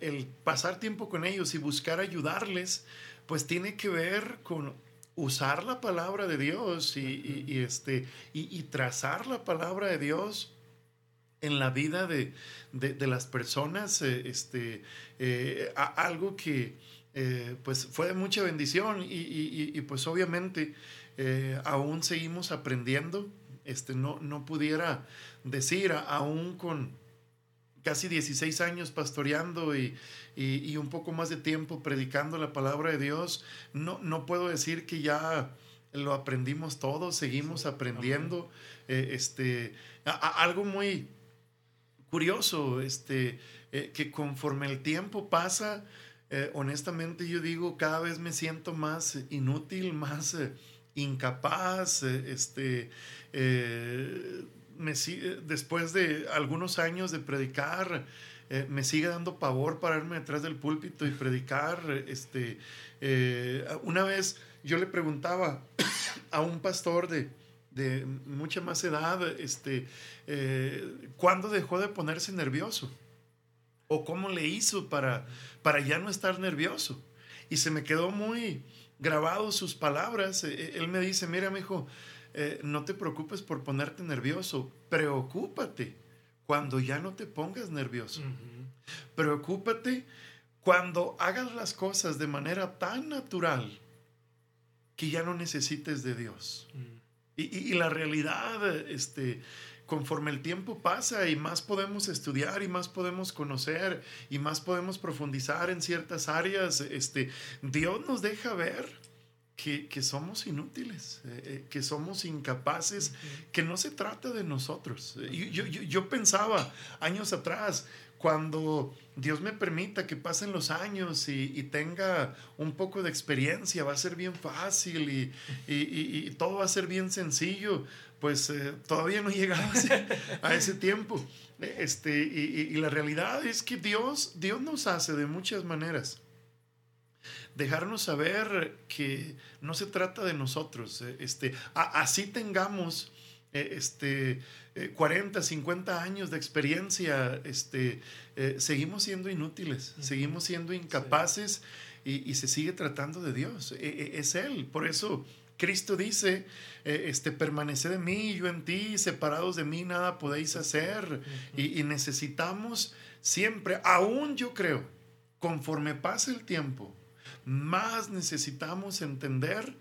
el, pasar tiempo con ellos y buscar ayudarles, pues tiene que ver con usar la palabra de Dios y, este, y, trazar la palabra de Dios en la vida de, de, las personas, eh, este, eh, algo que eh, pues fue de mucha bendición y, y, y pues obviamente aún seguimos aprendiendo este, no, no pudiera decir, aún con casi 16 años pastoreando y, y, un poco más de tiempo predicando la palabra de Dios, no, no puedo decir que ya lo aprendimos todo, seguimos aprendiendo. Este, algo muy curioso, este, eh, que conforme el tiempo pasa, eh, honestamente yo digo, cada vez me siento más inútil, más incapaz, este, me, después de algunos años de predicar, eh, me sigue dando pavor pararme detrás del púlpito y predicar. Este, eh, una vez yo le preguntaba a un pastor de, de mucha más edad, este, eh, ¿cuándo dejó de ponerse nervioso? ¿O cómo le hizo para, para ya no estar nervioso? Y se me quedó muy grabado sus palabras. Él me dice, mira, mi hijo, no te preocupes por ponerte nervioso, preocúpate cuando ya no te pongas nervioso. Preocúpate cuando hagas las cosas de manera tan natural que ya no necesites de Dios. Mm. Y, la realidad, este, conforme el tiempo pasa y más podemos estudiar y más podemos conocer y más podemos profundizar en ciertas áreas, este, Dios nos deja ver que, somos inútiles, eh, eh, que somos incapaces, que no se trata de nosotros. Yo, yo, yo, pensaba años atrás, cuando Dios me permita que pasen los años y, tenga un poco de experiencia, va a ser bien fácil y, y, y todo va a ser bien sencillo, pues todavía no llegamos a ese tiempo. Este, y, la realidad es que Dios, Dios nos hace de muchas maneras dejarnos saber que no se trata de nosotros. Eh, este, así tengamos eh, este, 40, eh, 50 años de experiencia, este, seguimos siendo inútiles, seguimos siendo incapaces y, se sigue tratando de Dios. E, e, es Él. Por eso Cristo dice, este, permanece de mí, yo en ti, separados de mí nada podéis hacer. y, y necesitamos siempre, aún yo creo, conforme pase el tiempo, más necesitamos entender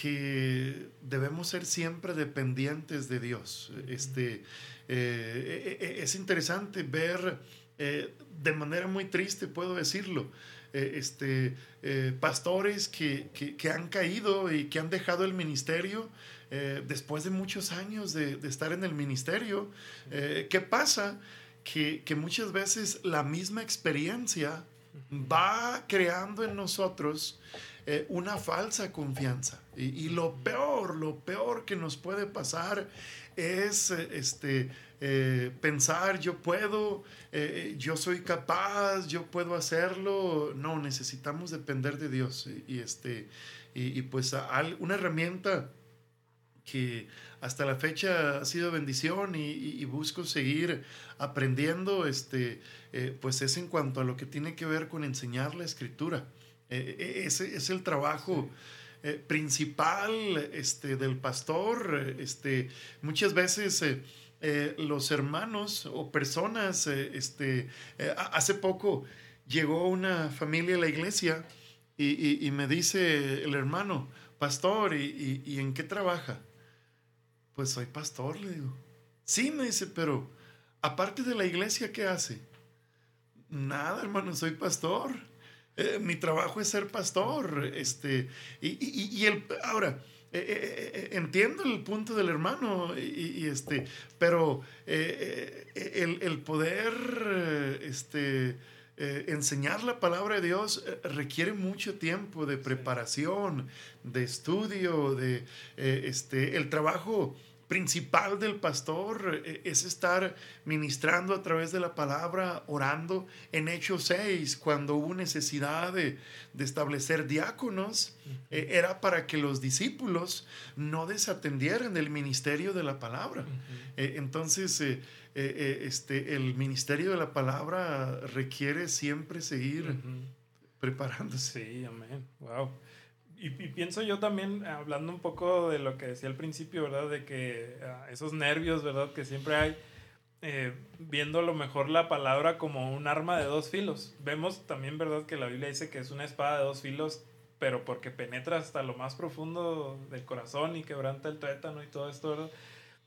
que debemos ser siempre dependientes de Dios. Este, eh, e, e, es interesante ver eh, de manera muy triste, puedo decirlo, eh, este, pastores que, han caído y que han dejado el ministerio después de muchos años de, de estar en el ministerio. ¿Qué pasa? Que, que muchas veces la misma experiencia va creando en nosotros eh, una falsa confianza. Y, lo peor, lo peor que nos puede pasar es eh, este, eh, pensar, yo puedo, yo soy capaz, yo puedo hacerlo. No, necesitamos depender de Dios. Y, este, y, pues una herramienta que hasta la fecha ha sido bendición y, busco seguir aprendiendo, este, eh, pues es en cuanto a lo que tiene que ver con enseñar la escritura. Eh, eh, ese es el trabajo principal este, del pastor. Este, muchas veces los hermanos o personas, este, hace poco llegó una familia a la iglesia y, me dice el hermano, pastor, y en qué trabaja? Pues soy pastor, le digo. Sí, me dice, pero aparte de la iglesia, ¿qué hace? Nada, hermano, soy pastor. Eh, mi trabajo es ser pastor. Este, y, el, ahora, eh, eh, entiendo el punto del hermano, y, este, pero el, el, poder este, enseñar la palabra de Dios requiere mucho tiempo de preparación, de estudio, de este, el trabajo principal del pastor eh, es estar ministrando a través de la palabra, orando. En Hechos 6, cuando hubo necesidad de, establecer diáconos, eh, era para que los discípulos no desatendieran el ministerio de la palabra. Eh, entonces, este, el ministerio de la palabra requiere siempre seguir preparándose. Sí, amén. Wow y, pienso yo también, hablando un poco de lo que decía al principio, ¿verdad? De que ah, esos nervios, ¿verdad? Que siempre hay, eh, viendo a lo mejor la palabra como un arma de dos filos. Vemos también, ¿verdad? Que la Biblia dice que es una espada de dos filos, pero porque penetra hasta lo más profundo del corazón y quebranta el tuétano y todo esto, ¿verdad?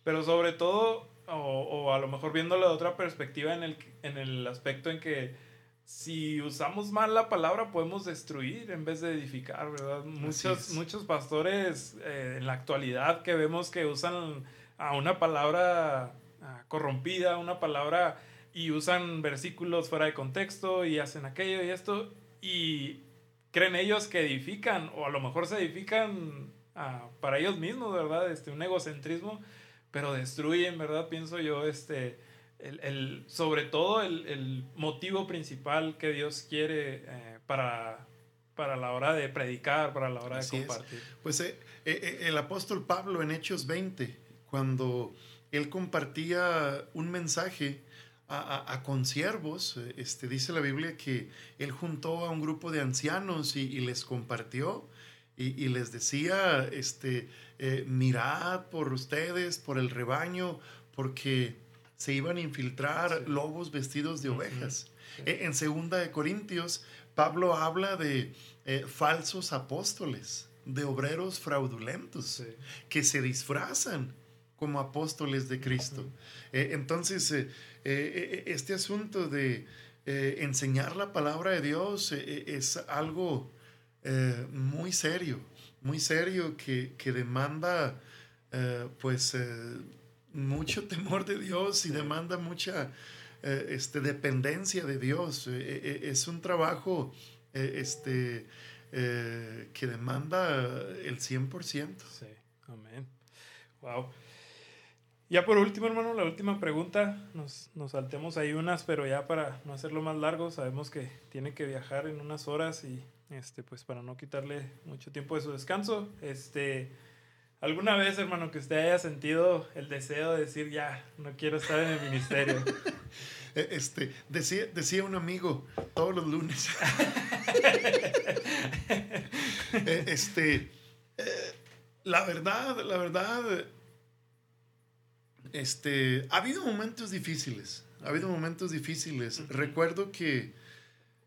pero sobre todo, o, o, a lo mejor viéndolo de otra perspectiva en el, en el aspecto en que si usamos mal la palabra podemos destruir en vez de edificar, ¿verdad? Muchos, muchos pastores eh, en la actualidad que vemos que usan a una palabra ah, corrompida, una palabra y usan versículos fuera de contexto y hacen aquello y esto y creen ellos que edifican o a lo mejor se edifican ah, para ellos mismos, ¿verdad? Este, un egocentrismo, pero destruyen, ¿verdad? Pienso yo, este el, sobre todo el, motivo principal que Dios quiere eh, para, para la hora de predicar, para la hora de compartir. Pues eh, eh, el apóstol Pablo en Hechos 20, cuando él compartía un mensaje a, a, consiervos, este, dice la Biblia que él juntó a un grupo de ancianos y, les compartió y, y, les decía, este, mirad por ustedes, por el rebaño, porque se iban a infiltrar lobos vestidos de ovejas. E, en segunda de Corintios, Pablo habla de eh, falsos apóstoles, de obreros fraudulentos, que se disfrazan como apóstoles de Cristo. Eh, entonces, eh, este asunto de enseñar la palabra de Dios es algo muy serio, muy serio que, que demanda, pues, mucho temor de Dios y demanda mucha eh, este, dependencia de Dios. Eh, eh, es un trabajo este, que demanda el 100%. Sí, amén. Wow. Ya por último, hermano, la última pregunta. Nos, nos saltemos ahí unas, pero ya para no hacerlo más largo, sabemos que tiene que viajar en unas horas y este, pues para no quitarle mucho tiempo de su descanso. Este, ¿Alguna vez, hermano, que usted haya sentido el deseo de decir, ya, no quiero estar en el ministerio? E, este, decía, decía un amigo todos los lunes. E, este, eh, la verdad, la verdad, este, ha habido momentos difíciles, ha habido momentos difíciles. Recuerdo que,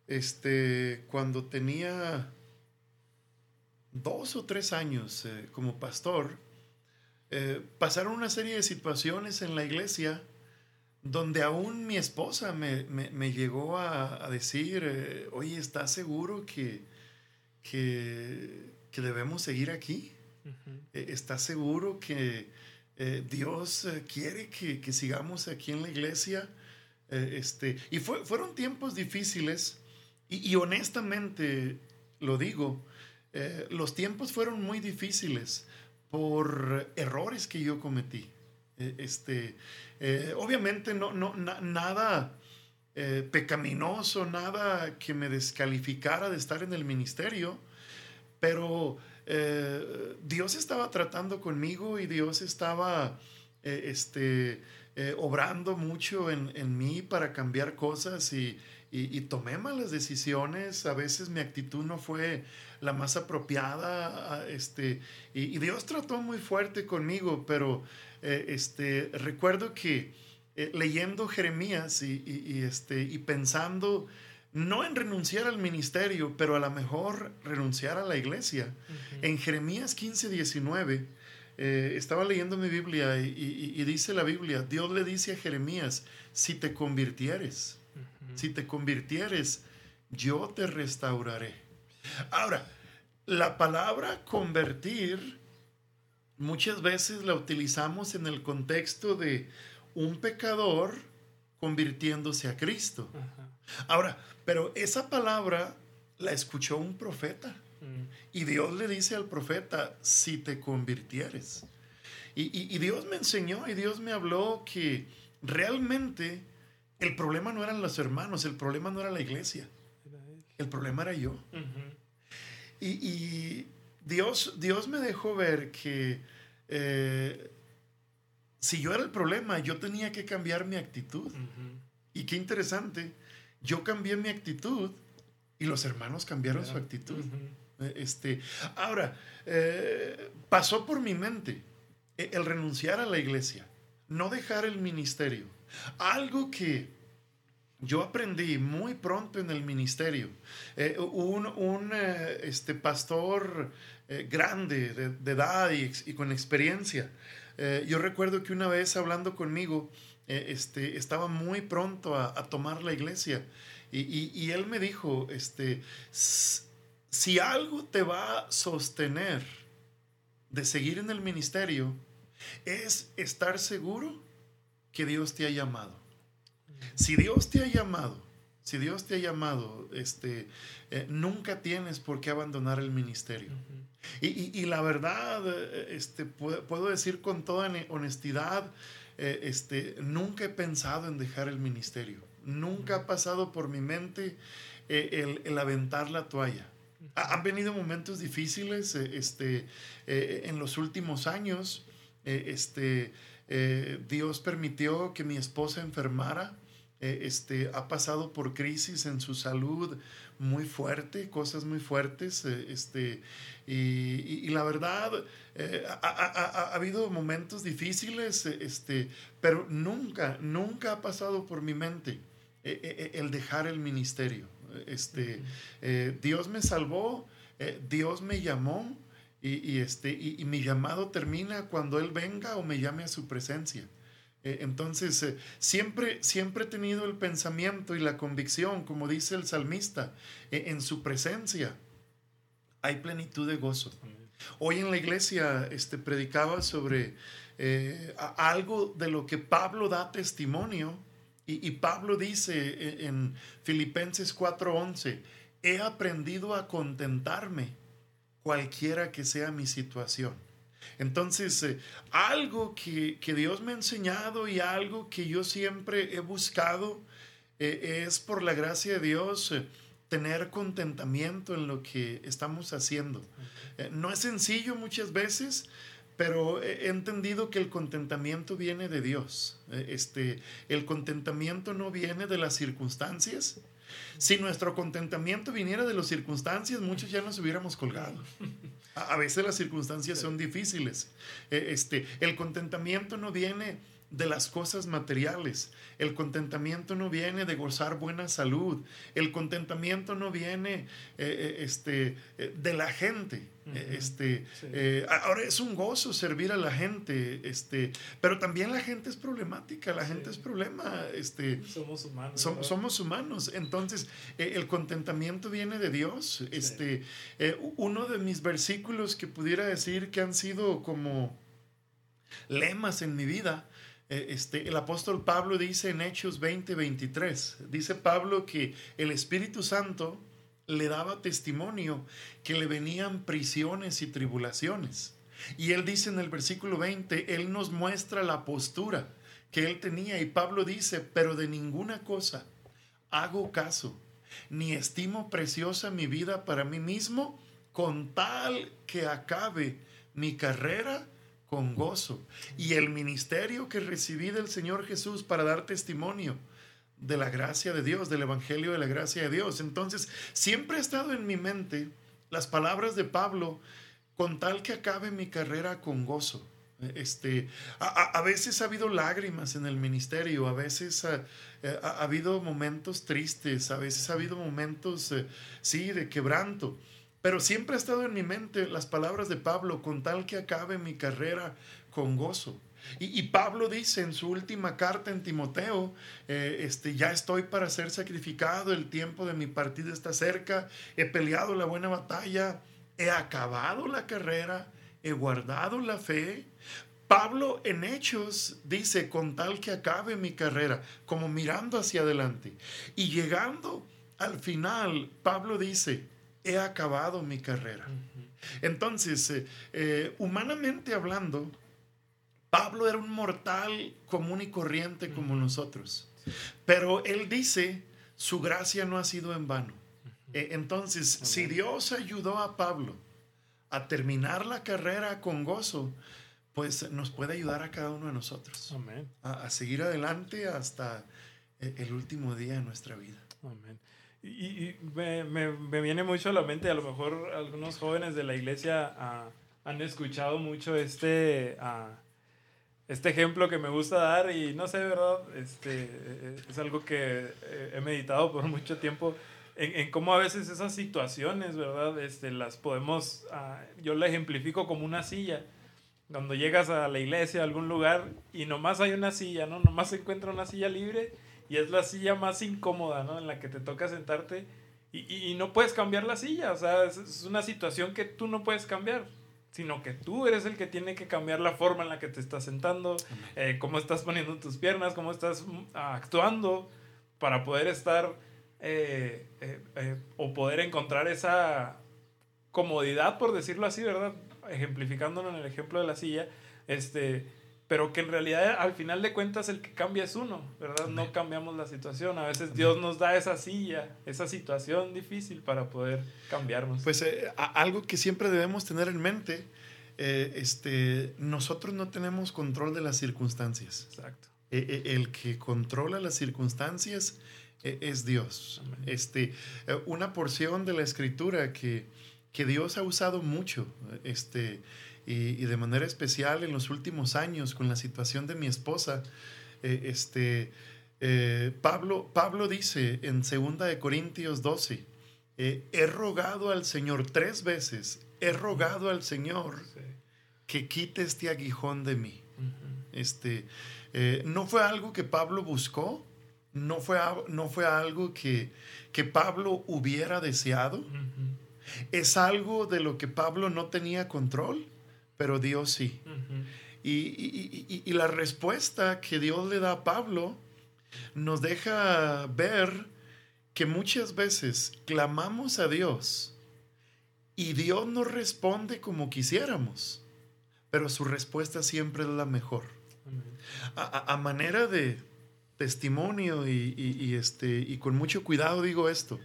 este, cuando tenía dos o tres años eh, como pastor, eh, pasaron una serie de situaciones en la iglesia donde aún mi esposa me, llegó a, decir, eh, oye, ¿estás seguro que, que, debemos seguir aquí? ¿Estás seguro que Dios quiere que, sigamos aquí en la iglesia? este, y fueron tiempos difíciles y honestamente lo digo, eh, los tiempos fueron muy difíciles por errores que yo cometí. Eh, este, eh, obviamente no, no nada pecaminoso, nada que me descalificara de estar en el ministerio, pero Dios estaba tratando conmigo y Dios estaba este, obrando mucho en, en, mí para cambiar cosas y, y, tomé malas decisiones, a veces mi actitud no fue la más apropiada, este, y, Dios trató muy fuerte conmigo, pero eh, este, recuerdo que eh, leyendo Jeremías y, este, y pensando, no en renunciar al ministerio, pero a lo mejor renunciar a la iglesia, en Jeremías 15, 19, eh, estaba leyendo mi Biblia y, y dice la Biblia, Dios le dice a Jeremías, si te convirtieres, si te convirtieres, yo te restauraré. Ahora, la palabra convertir muchas veces la utilizamos en el contexto de un pecador convirtiéndose a Cristo. Ahora, pero esa palabra la escuchó un profeta. Mm. Y Dios le dice al profeta, si te convirtieres. y, Dios me enseñó y Dios me habló que realmente el problema no eran los hermanos, el problema no era la iglesia. El problema era yo. y, Dios, Dios me dejó ver que eh, si yo era el problema, yo tenía que cambiar mi actitud. Y qué interesante, yo cambié mi actitud y los hermanos cambiaron su actitud. Eh, este, ahora, eh, pasó por mi mente el renunciar a la iglesia, no dejar el ministerio algo que yo aprendí muy pronto en el ministerio. Eh, un, eh, este, pastor eh, grande de, edad y, con experiencia eh, yo recuerdo que una vez hablando conmigo, eh, este, estaba muy pronto a, tomar la iglesia y, él me dijo, este, si algo te va a sostener de seguir en el ministerio, es estar seguro que Dios te ha llamado. Si Dios te ha llamado, si Dios te ha llamado, este, eh, nunca tienes por qué abandonar el ministerio. y, la verdad, eh, este, puedo, decir con toda honestidad, eh, este, nunca he pensado en dejar el ministerio. Nunca ha pasado por mi mente el, aventar la toalla. Han venido momentos difíciles este, en los últimos años. este, Dios permitió que mi esposa enfermara. este, ha pasado por crisis en su salud muy fuerte, cosas muy fuertes, eh, este, y, la verdad, eh, ha, habido momentos difíciles, eh, este, pero nunca, nunca ha pasado por mi mente el dejar el ministerio. Este, Dios me salvó, Dios me llamó, y, este, y mi llamado termina cuando Él venga o me llame a su presencia. Eh, entonces, eh, siempre, siempre he tenido el pensamiento y la convicción, como dice el salmista, eh, en su presencia hay plenitud de gozo. Hoy en la iglesia este, predicaba sobre algo de lo que Pablo da testimonio y, Pablo dice en Filipenses 4:11, he aprendido a contentarme cualquiera que sea mi situación. Entonces, eh, algo que, Dios me ha enseñado y algo que yo siempre he buscado eh, es por la gracia de Dios eh, tener contentamiento en lo que estamos haciendo. no es sencillo muchas veces, pero he entendido que el contentamiento viene de Dios. Este, el contentamiento no viene de las circunstancias, si nuestro contentamiento viniera de las circunstancias, muchos ya nos hubiéramos colgado. A veces las circunstancias son difíciles. E, este, el contentamiento no viene de las cosas materiales. El contentamiento no viene de gozar buena salud. El contentamiento no viene eh, eh, este, eh, de la gente. Este, ahora es un gozo servir a la gente, este, pero también la gente es problemática, la gente es problema. Este, somos humanos. somos humanos. Entonces, el contentamiento viene de Dios. Este, uno de mis versículos que pudiera decir que han sido como lemas en mi vida eh, este, el apóstol Pablo dice en Hechos 20, 23, dice Pablo que el Espíritu Santo le daba testimonio que le venían prisiones y tribulaciones. Y él dice en el versículo 20, él nos muestra la postura que él tenía y Pablo dice, pero de ninguna cosa hago caso, ni estimo preciosa mi vida para mí mismo, con tal que acabe mi carrera con gozo. Y el ministerio que recibí del Señor Jesús para dar testimonio de la gracia de Dios, del Evangelio de la gracia de Dios. Entonces, siempre ha estado en mi mente las palabras de Pablo con tal que acabe mi carrera con gozo. Este, a, veces ha habido lágrimas en el ministerio, a veces ha, habido momentos tristes, a veces ha habido momentos, eh, sí, de quebranto. Pero siempre ha estado en mi mente las palabras de Pablo, con tal que acabe mi carrera con gozo. Y, Pablo dice en su última carta en Timoteo, eh, este, ya estoy para ser sacrificado, el tiempo de mi partida está cerca, he peleado la buena batalla, he acabado la carrera, he guardado la fe. Pablo en Hechos dice, con tal que acabe mi carrera, como mirando hacia adelante. Y llegando al final, Pablo dice, he acabado mi carrera. Entonces, eh, eh, humanamente hablando, Pablo era un mortal común y corriente como nosotros. Pero él dice, su gracia no ha sido en vano. E, entonces, si Dios ayudó a Pablo a terminar la carrera con gozo, pues nos puede ayudar a cada uno de nosotros A, a, seguir adelante hasta eh, el último día de nuestra vida. Amén. Y, me, me, viene mucho a la mente, a lo mejor algunos jóvenes de la iglesia ah, han escuchado mucho este, ah, este ejemplo que me gusta dar y no sé, ¿verdad? Este, eh, es algo que he meditado por mucho tiempo en, en, cómo a veces esas situaciones, ¿verdad? Este, las podemos, ah, yo la ejemplifico como una silla. cuando llegas a la iglesia, a algún lugar, y nomás hay una silla, ¿no? Nomás se encuentra una silla libre y es la silla más incómoda, ¿no? En la que te toca sentarte y, y, no puedes cambiar la silla, o sea, es, una situación que tú no puedes cambiar, sino que tú eres el que tiene que cambiar la forma en la que te estás sentando, eh, cómo estás poniendo tus piernas, cómo estás mm, actuando para poder estar eh, eh, o poder encontrar esa comodidad, por decirlo así, ¿verdad? Ejemplificándolo en el ejemplo de la silla, este, pero que en realidad al final de cuentas el que cambia es uno, ¿verdad? No cambiamos la situación. A veces Dios nos da esa silla, esa situación difícil para poder cambiarnos. Pues eh, algo que siempre debemos tener en mente, eh, este, nosotros no tenemos control de las circunstancias. Exacto. E, e, el que controla las circunstancias e, es Dios. Este, eh, una porción de la escritura que, que Dios ha usado mucho, este, y, de manera especial en los últimos años con la situación de mi esposa. Eh, este, eh, Pablo, Pablo dice en 2 de Corintios 12, eh, he rogado al Señor tres veces, he rogado al Señor que quite este aguijón de mí. este, no fue algo que Pablo buscó, no fue, no fue algo que, que Pablo hubiera deseado. Es algo de lo que Pablo no tenía control pero Dios sí. y, la respuesta que Dios le da a Pablo nos deja ver que muchas veces clamamos a Dios y Dios no responde como quisiéramos, pero su respuesta siempre es la mejor. A, manera de testimonio y, este, y con mucho cuidado digo esto.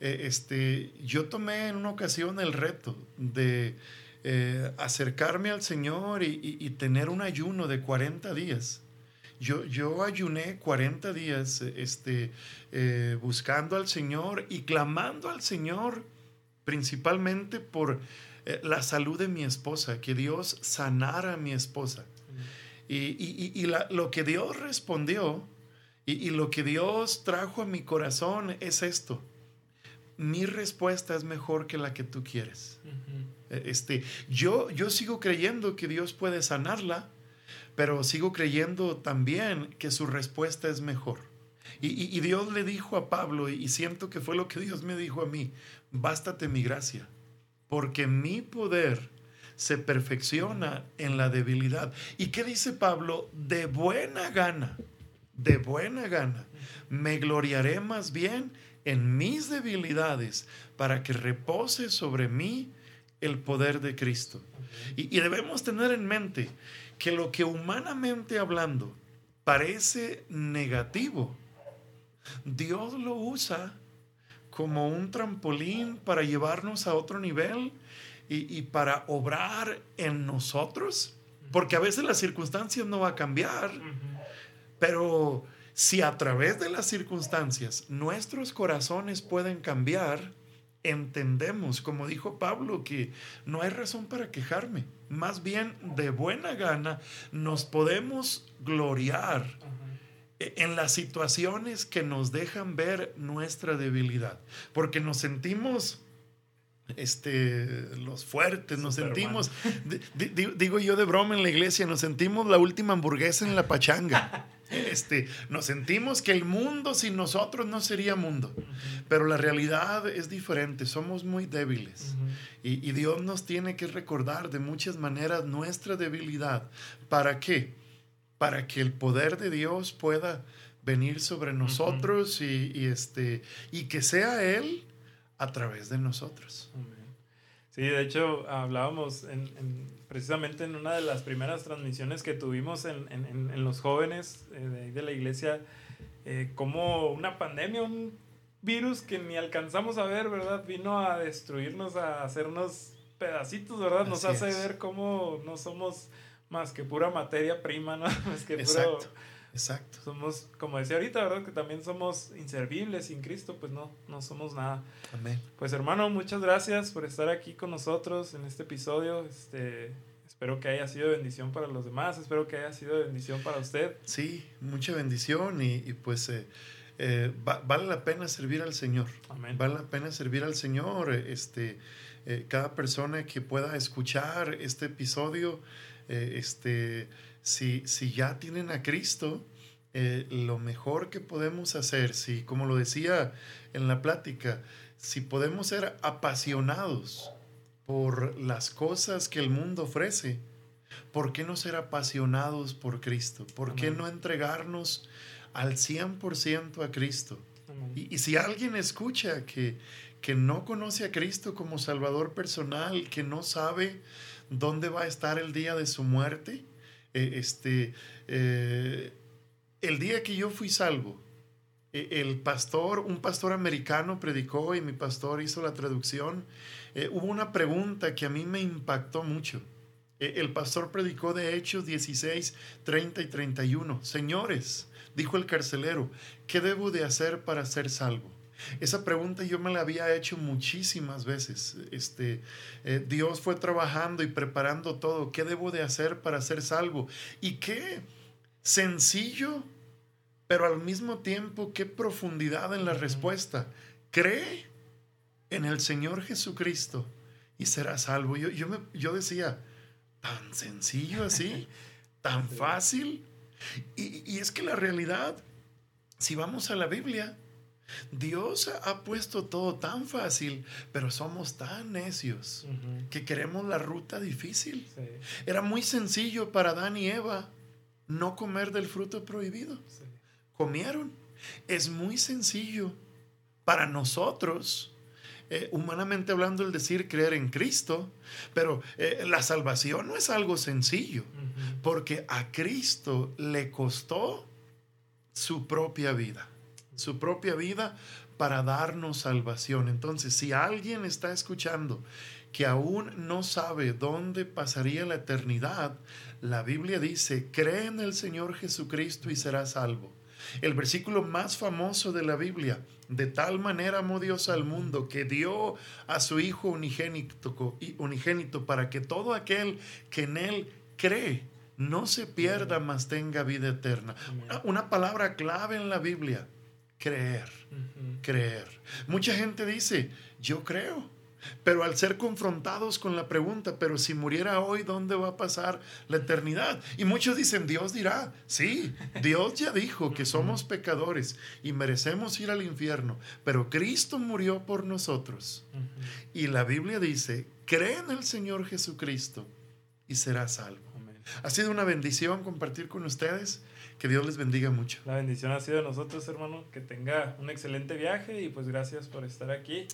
Eh, este, yo tomé en una ocasión el reto de eh, acercarme al Señor y, tener un ayuno de 40 días. Yo, yo ayuné 40 días este, eh, buscando al Señor y clamando al Señor principalmente por eh, la salud de mi esposa, que Dios sanara a mi esposa. Y, lo que Dios respondió y, lo que Dios trajo a mi corazón es esto. Mi respuesta es mejor que la que tú quieres. Este, yo, yo sigo creyendo que Dios puede sanarla, pero sigo creyendo también que su respuesta es mejor. Y, Dios le dijo a Pablo, y siento que fue lo que Dios me dijo a mí, bástate mi gracia, porque mi poder se perfecciona en la debilidad. ¿Y qué dice Pablo? De buena gana, de buena gana, me gloriaré más bien en mis debilidades para que repose sobre mí el poder de Cristo. Y, debemos tener en mente que lo que humanamente hablando parece negativo, Dios lo usa como un trampolín para llevarnos a otro nivel y, y, para obrar en nosotros, porque a veces las circunstancias no va a cambiar, pero si a través de las circunstancias nuestros corazones pueden cambiar, entendemos, como dijo Pablo, que no hay razón para quejarme. Más bien, de buena gana, nos podemos gloriar en las situaciones que nos dejan ver nuestra debilidad. Porque nos sentimos este, los fuertes, nos sentimos, digo yo de broma en la iglesia, nos sentimos la última hamburguesa en la pachanga. Este, nos sentimos que el mundo sin nosotros no sería mundo, pero la realidad es diferente, somos muy débiles y, Dios nos tiene que recordar de muchas maneras nuestra debilidad. ¿Para qué? Para que el poder de Dios pueda venir sobre nosotros y, este, y que sea Él a través de nosotros. Sí, de hecho hablábamos en, precisamente en una de las primeras transmisiones que tuvimos en, en los jóvenes eh, de, la iglesia, eh, como una pandemia, un virus que ni alcanzamos a ver, ¿verdad? Vino a destruirnos, a hacernos pedacitos, ¿verdad? Nos hace ver cómo no somos más que pura materia prima, ¿no? Más que puro, Exacto. Somos, como decía ahorita, ¿verdad? Que también somos inservibles sin Cristo, pues no, no somos nada. Amén. Pues hermano, muchas gracias por estar aquí con nosotros en este episodio. Este, espero que haya sido bendición para los demás, espero que haya sido bendición para usted. Sí, mucha bendición y, pues eh, eh, vale la pena servir al Señor. Amén. Vale la pena servir al Señor. Este, eh, cada persona que pueda escuchar este episodio Eh, este, si, si ya tienen a Cristo, eh, lo mejor que podemos hacer, si, como lo decía en la plática, si podemos ser apasionados por las cosas que el mundo ofrece, ¿por qué no ser apasionados por Cristo? ¿Por qué no entregarnos al 100% a Cristo? Y, y, si alguien escucha que, que no conoce a Cristo como Salvador personal, que no sabe dónde va a estar el día de su muerte, eh, este, eh, el día que yo fui salvo, e, el pastor, un pastor americano predicó y mi pastor hizo la traducción. Eh, hubo una pregunta que a mí me impactó mucho. E, el pastor predicó de Hechos 16, 30 y 31. Señores, dijo el carcelero, ¿qué debo de hacer para ser salvo? Esa pregunta yo me la había hecho muchísimas veces. Este, eh, Dios fue trabajando y preparando todo. ¿Qué debo de hacer para ser salvo? Y qué sencillo, pero al mismo tiempo qué profundidad en la respuesta. Cree en el Señor Jesucristo y serás salvo. Yo, yo, me, yo decía, tan sencillo así, tan fácil. Y, y es que la realidad, si vamos a la Biblia, Dios ha puesto todo tan fácil, pero somos tan necios que queremos la ruta difícil. Era muy sencillo para Adán y Eva no comer del fruto prohibido. Comieron. Es muy sencillo para nosotros, eh, humanamente hablando, el decir creer en Cristo, pero eh, la salvación no es algo sencillo, porque a Cristo le costó su propia vida su propia vida para darnos salvación. Entonces, si alguien está escuchando que aún no sabe dónde pasaría la eternidad, la Biblia dice, cree en el Señor Jesucristo y será salvo. El versículo más famoso de la Biblia, de tal manera amó Dios al mundo que dio a su Hijo unigénito, unigénito para que todo aquel que en Él cree no se pierda, mas tenga vida eterna. Una palabra clave en la Biblia creer, creer. Mucha gente dice, yo creo, pero al ser confrontados con la pregunta, pero si muriera hoy, ¿dónde va a pasar la eternidad? Y muchos dicen, Dios dirá, sí, Dios ya dijo que somos pecadores y merecemos ir al infierno, pero Cristo murió por nosotros. Y la Biblia dice, cree en el Señor Jesucristo y será salvo. Ha sido una bendición compartir con ustedes. Que Dios les bendiga mucho. La bendición ha sido de nosotros, hermano. Que tenga un excelente viaje y pues gracias por estar aquí.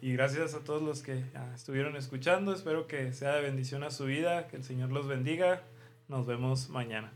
Y gracias a todos los que ah, estuvieron escuchando. Espero que sea de bendición a su vida. Que el Señor los bendiga. Nos vemos mañana.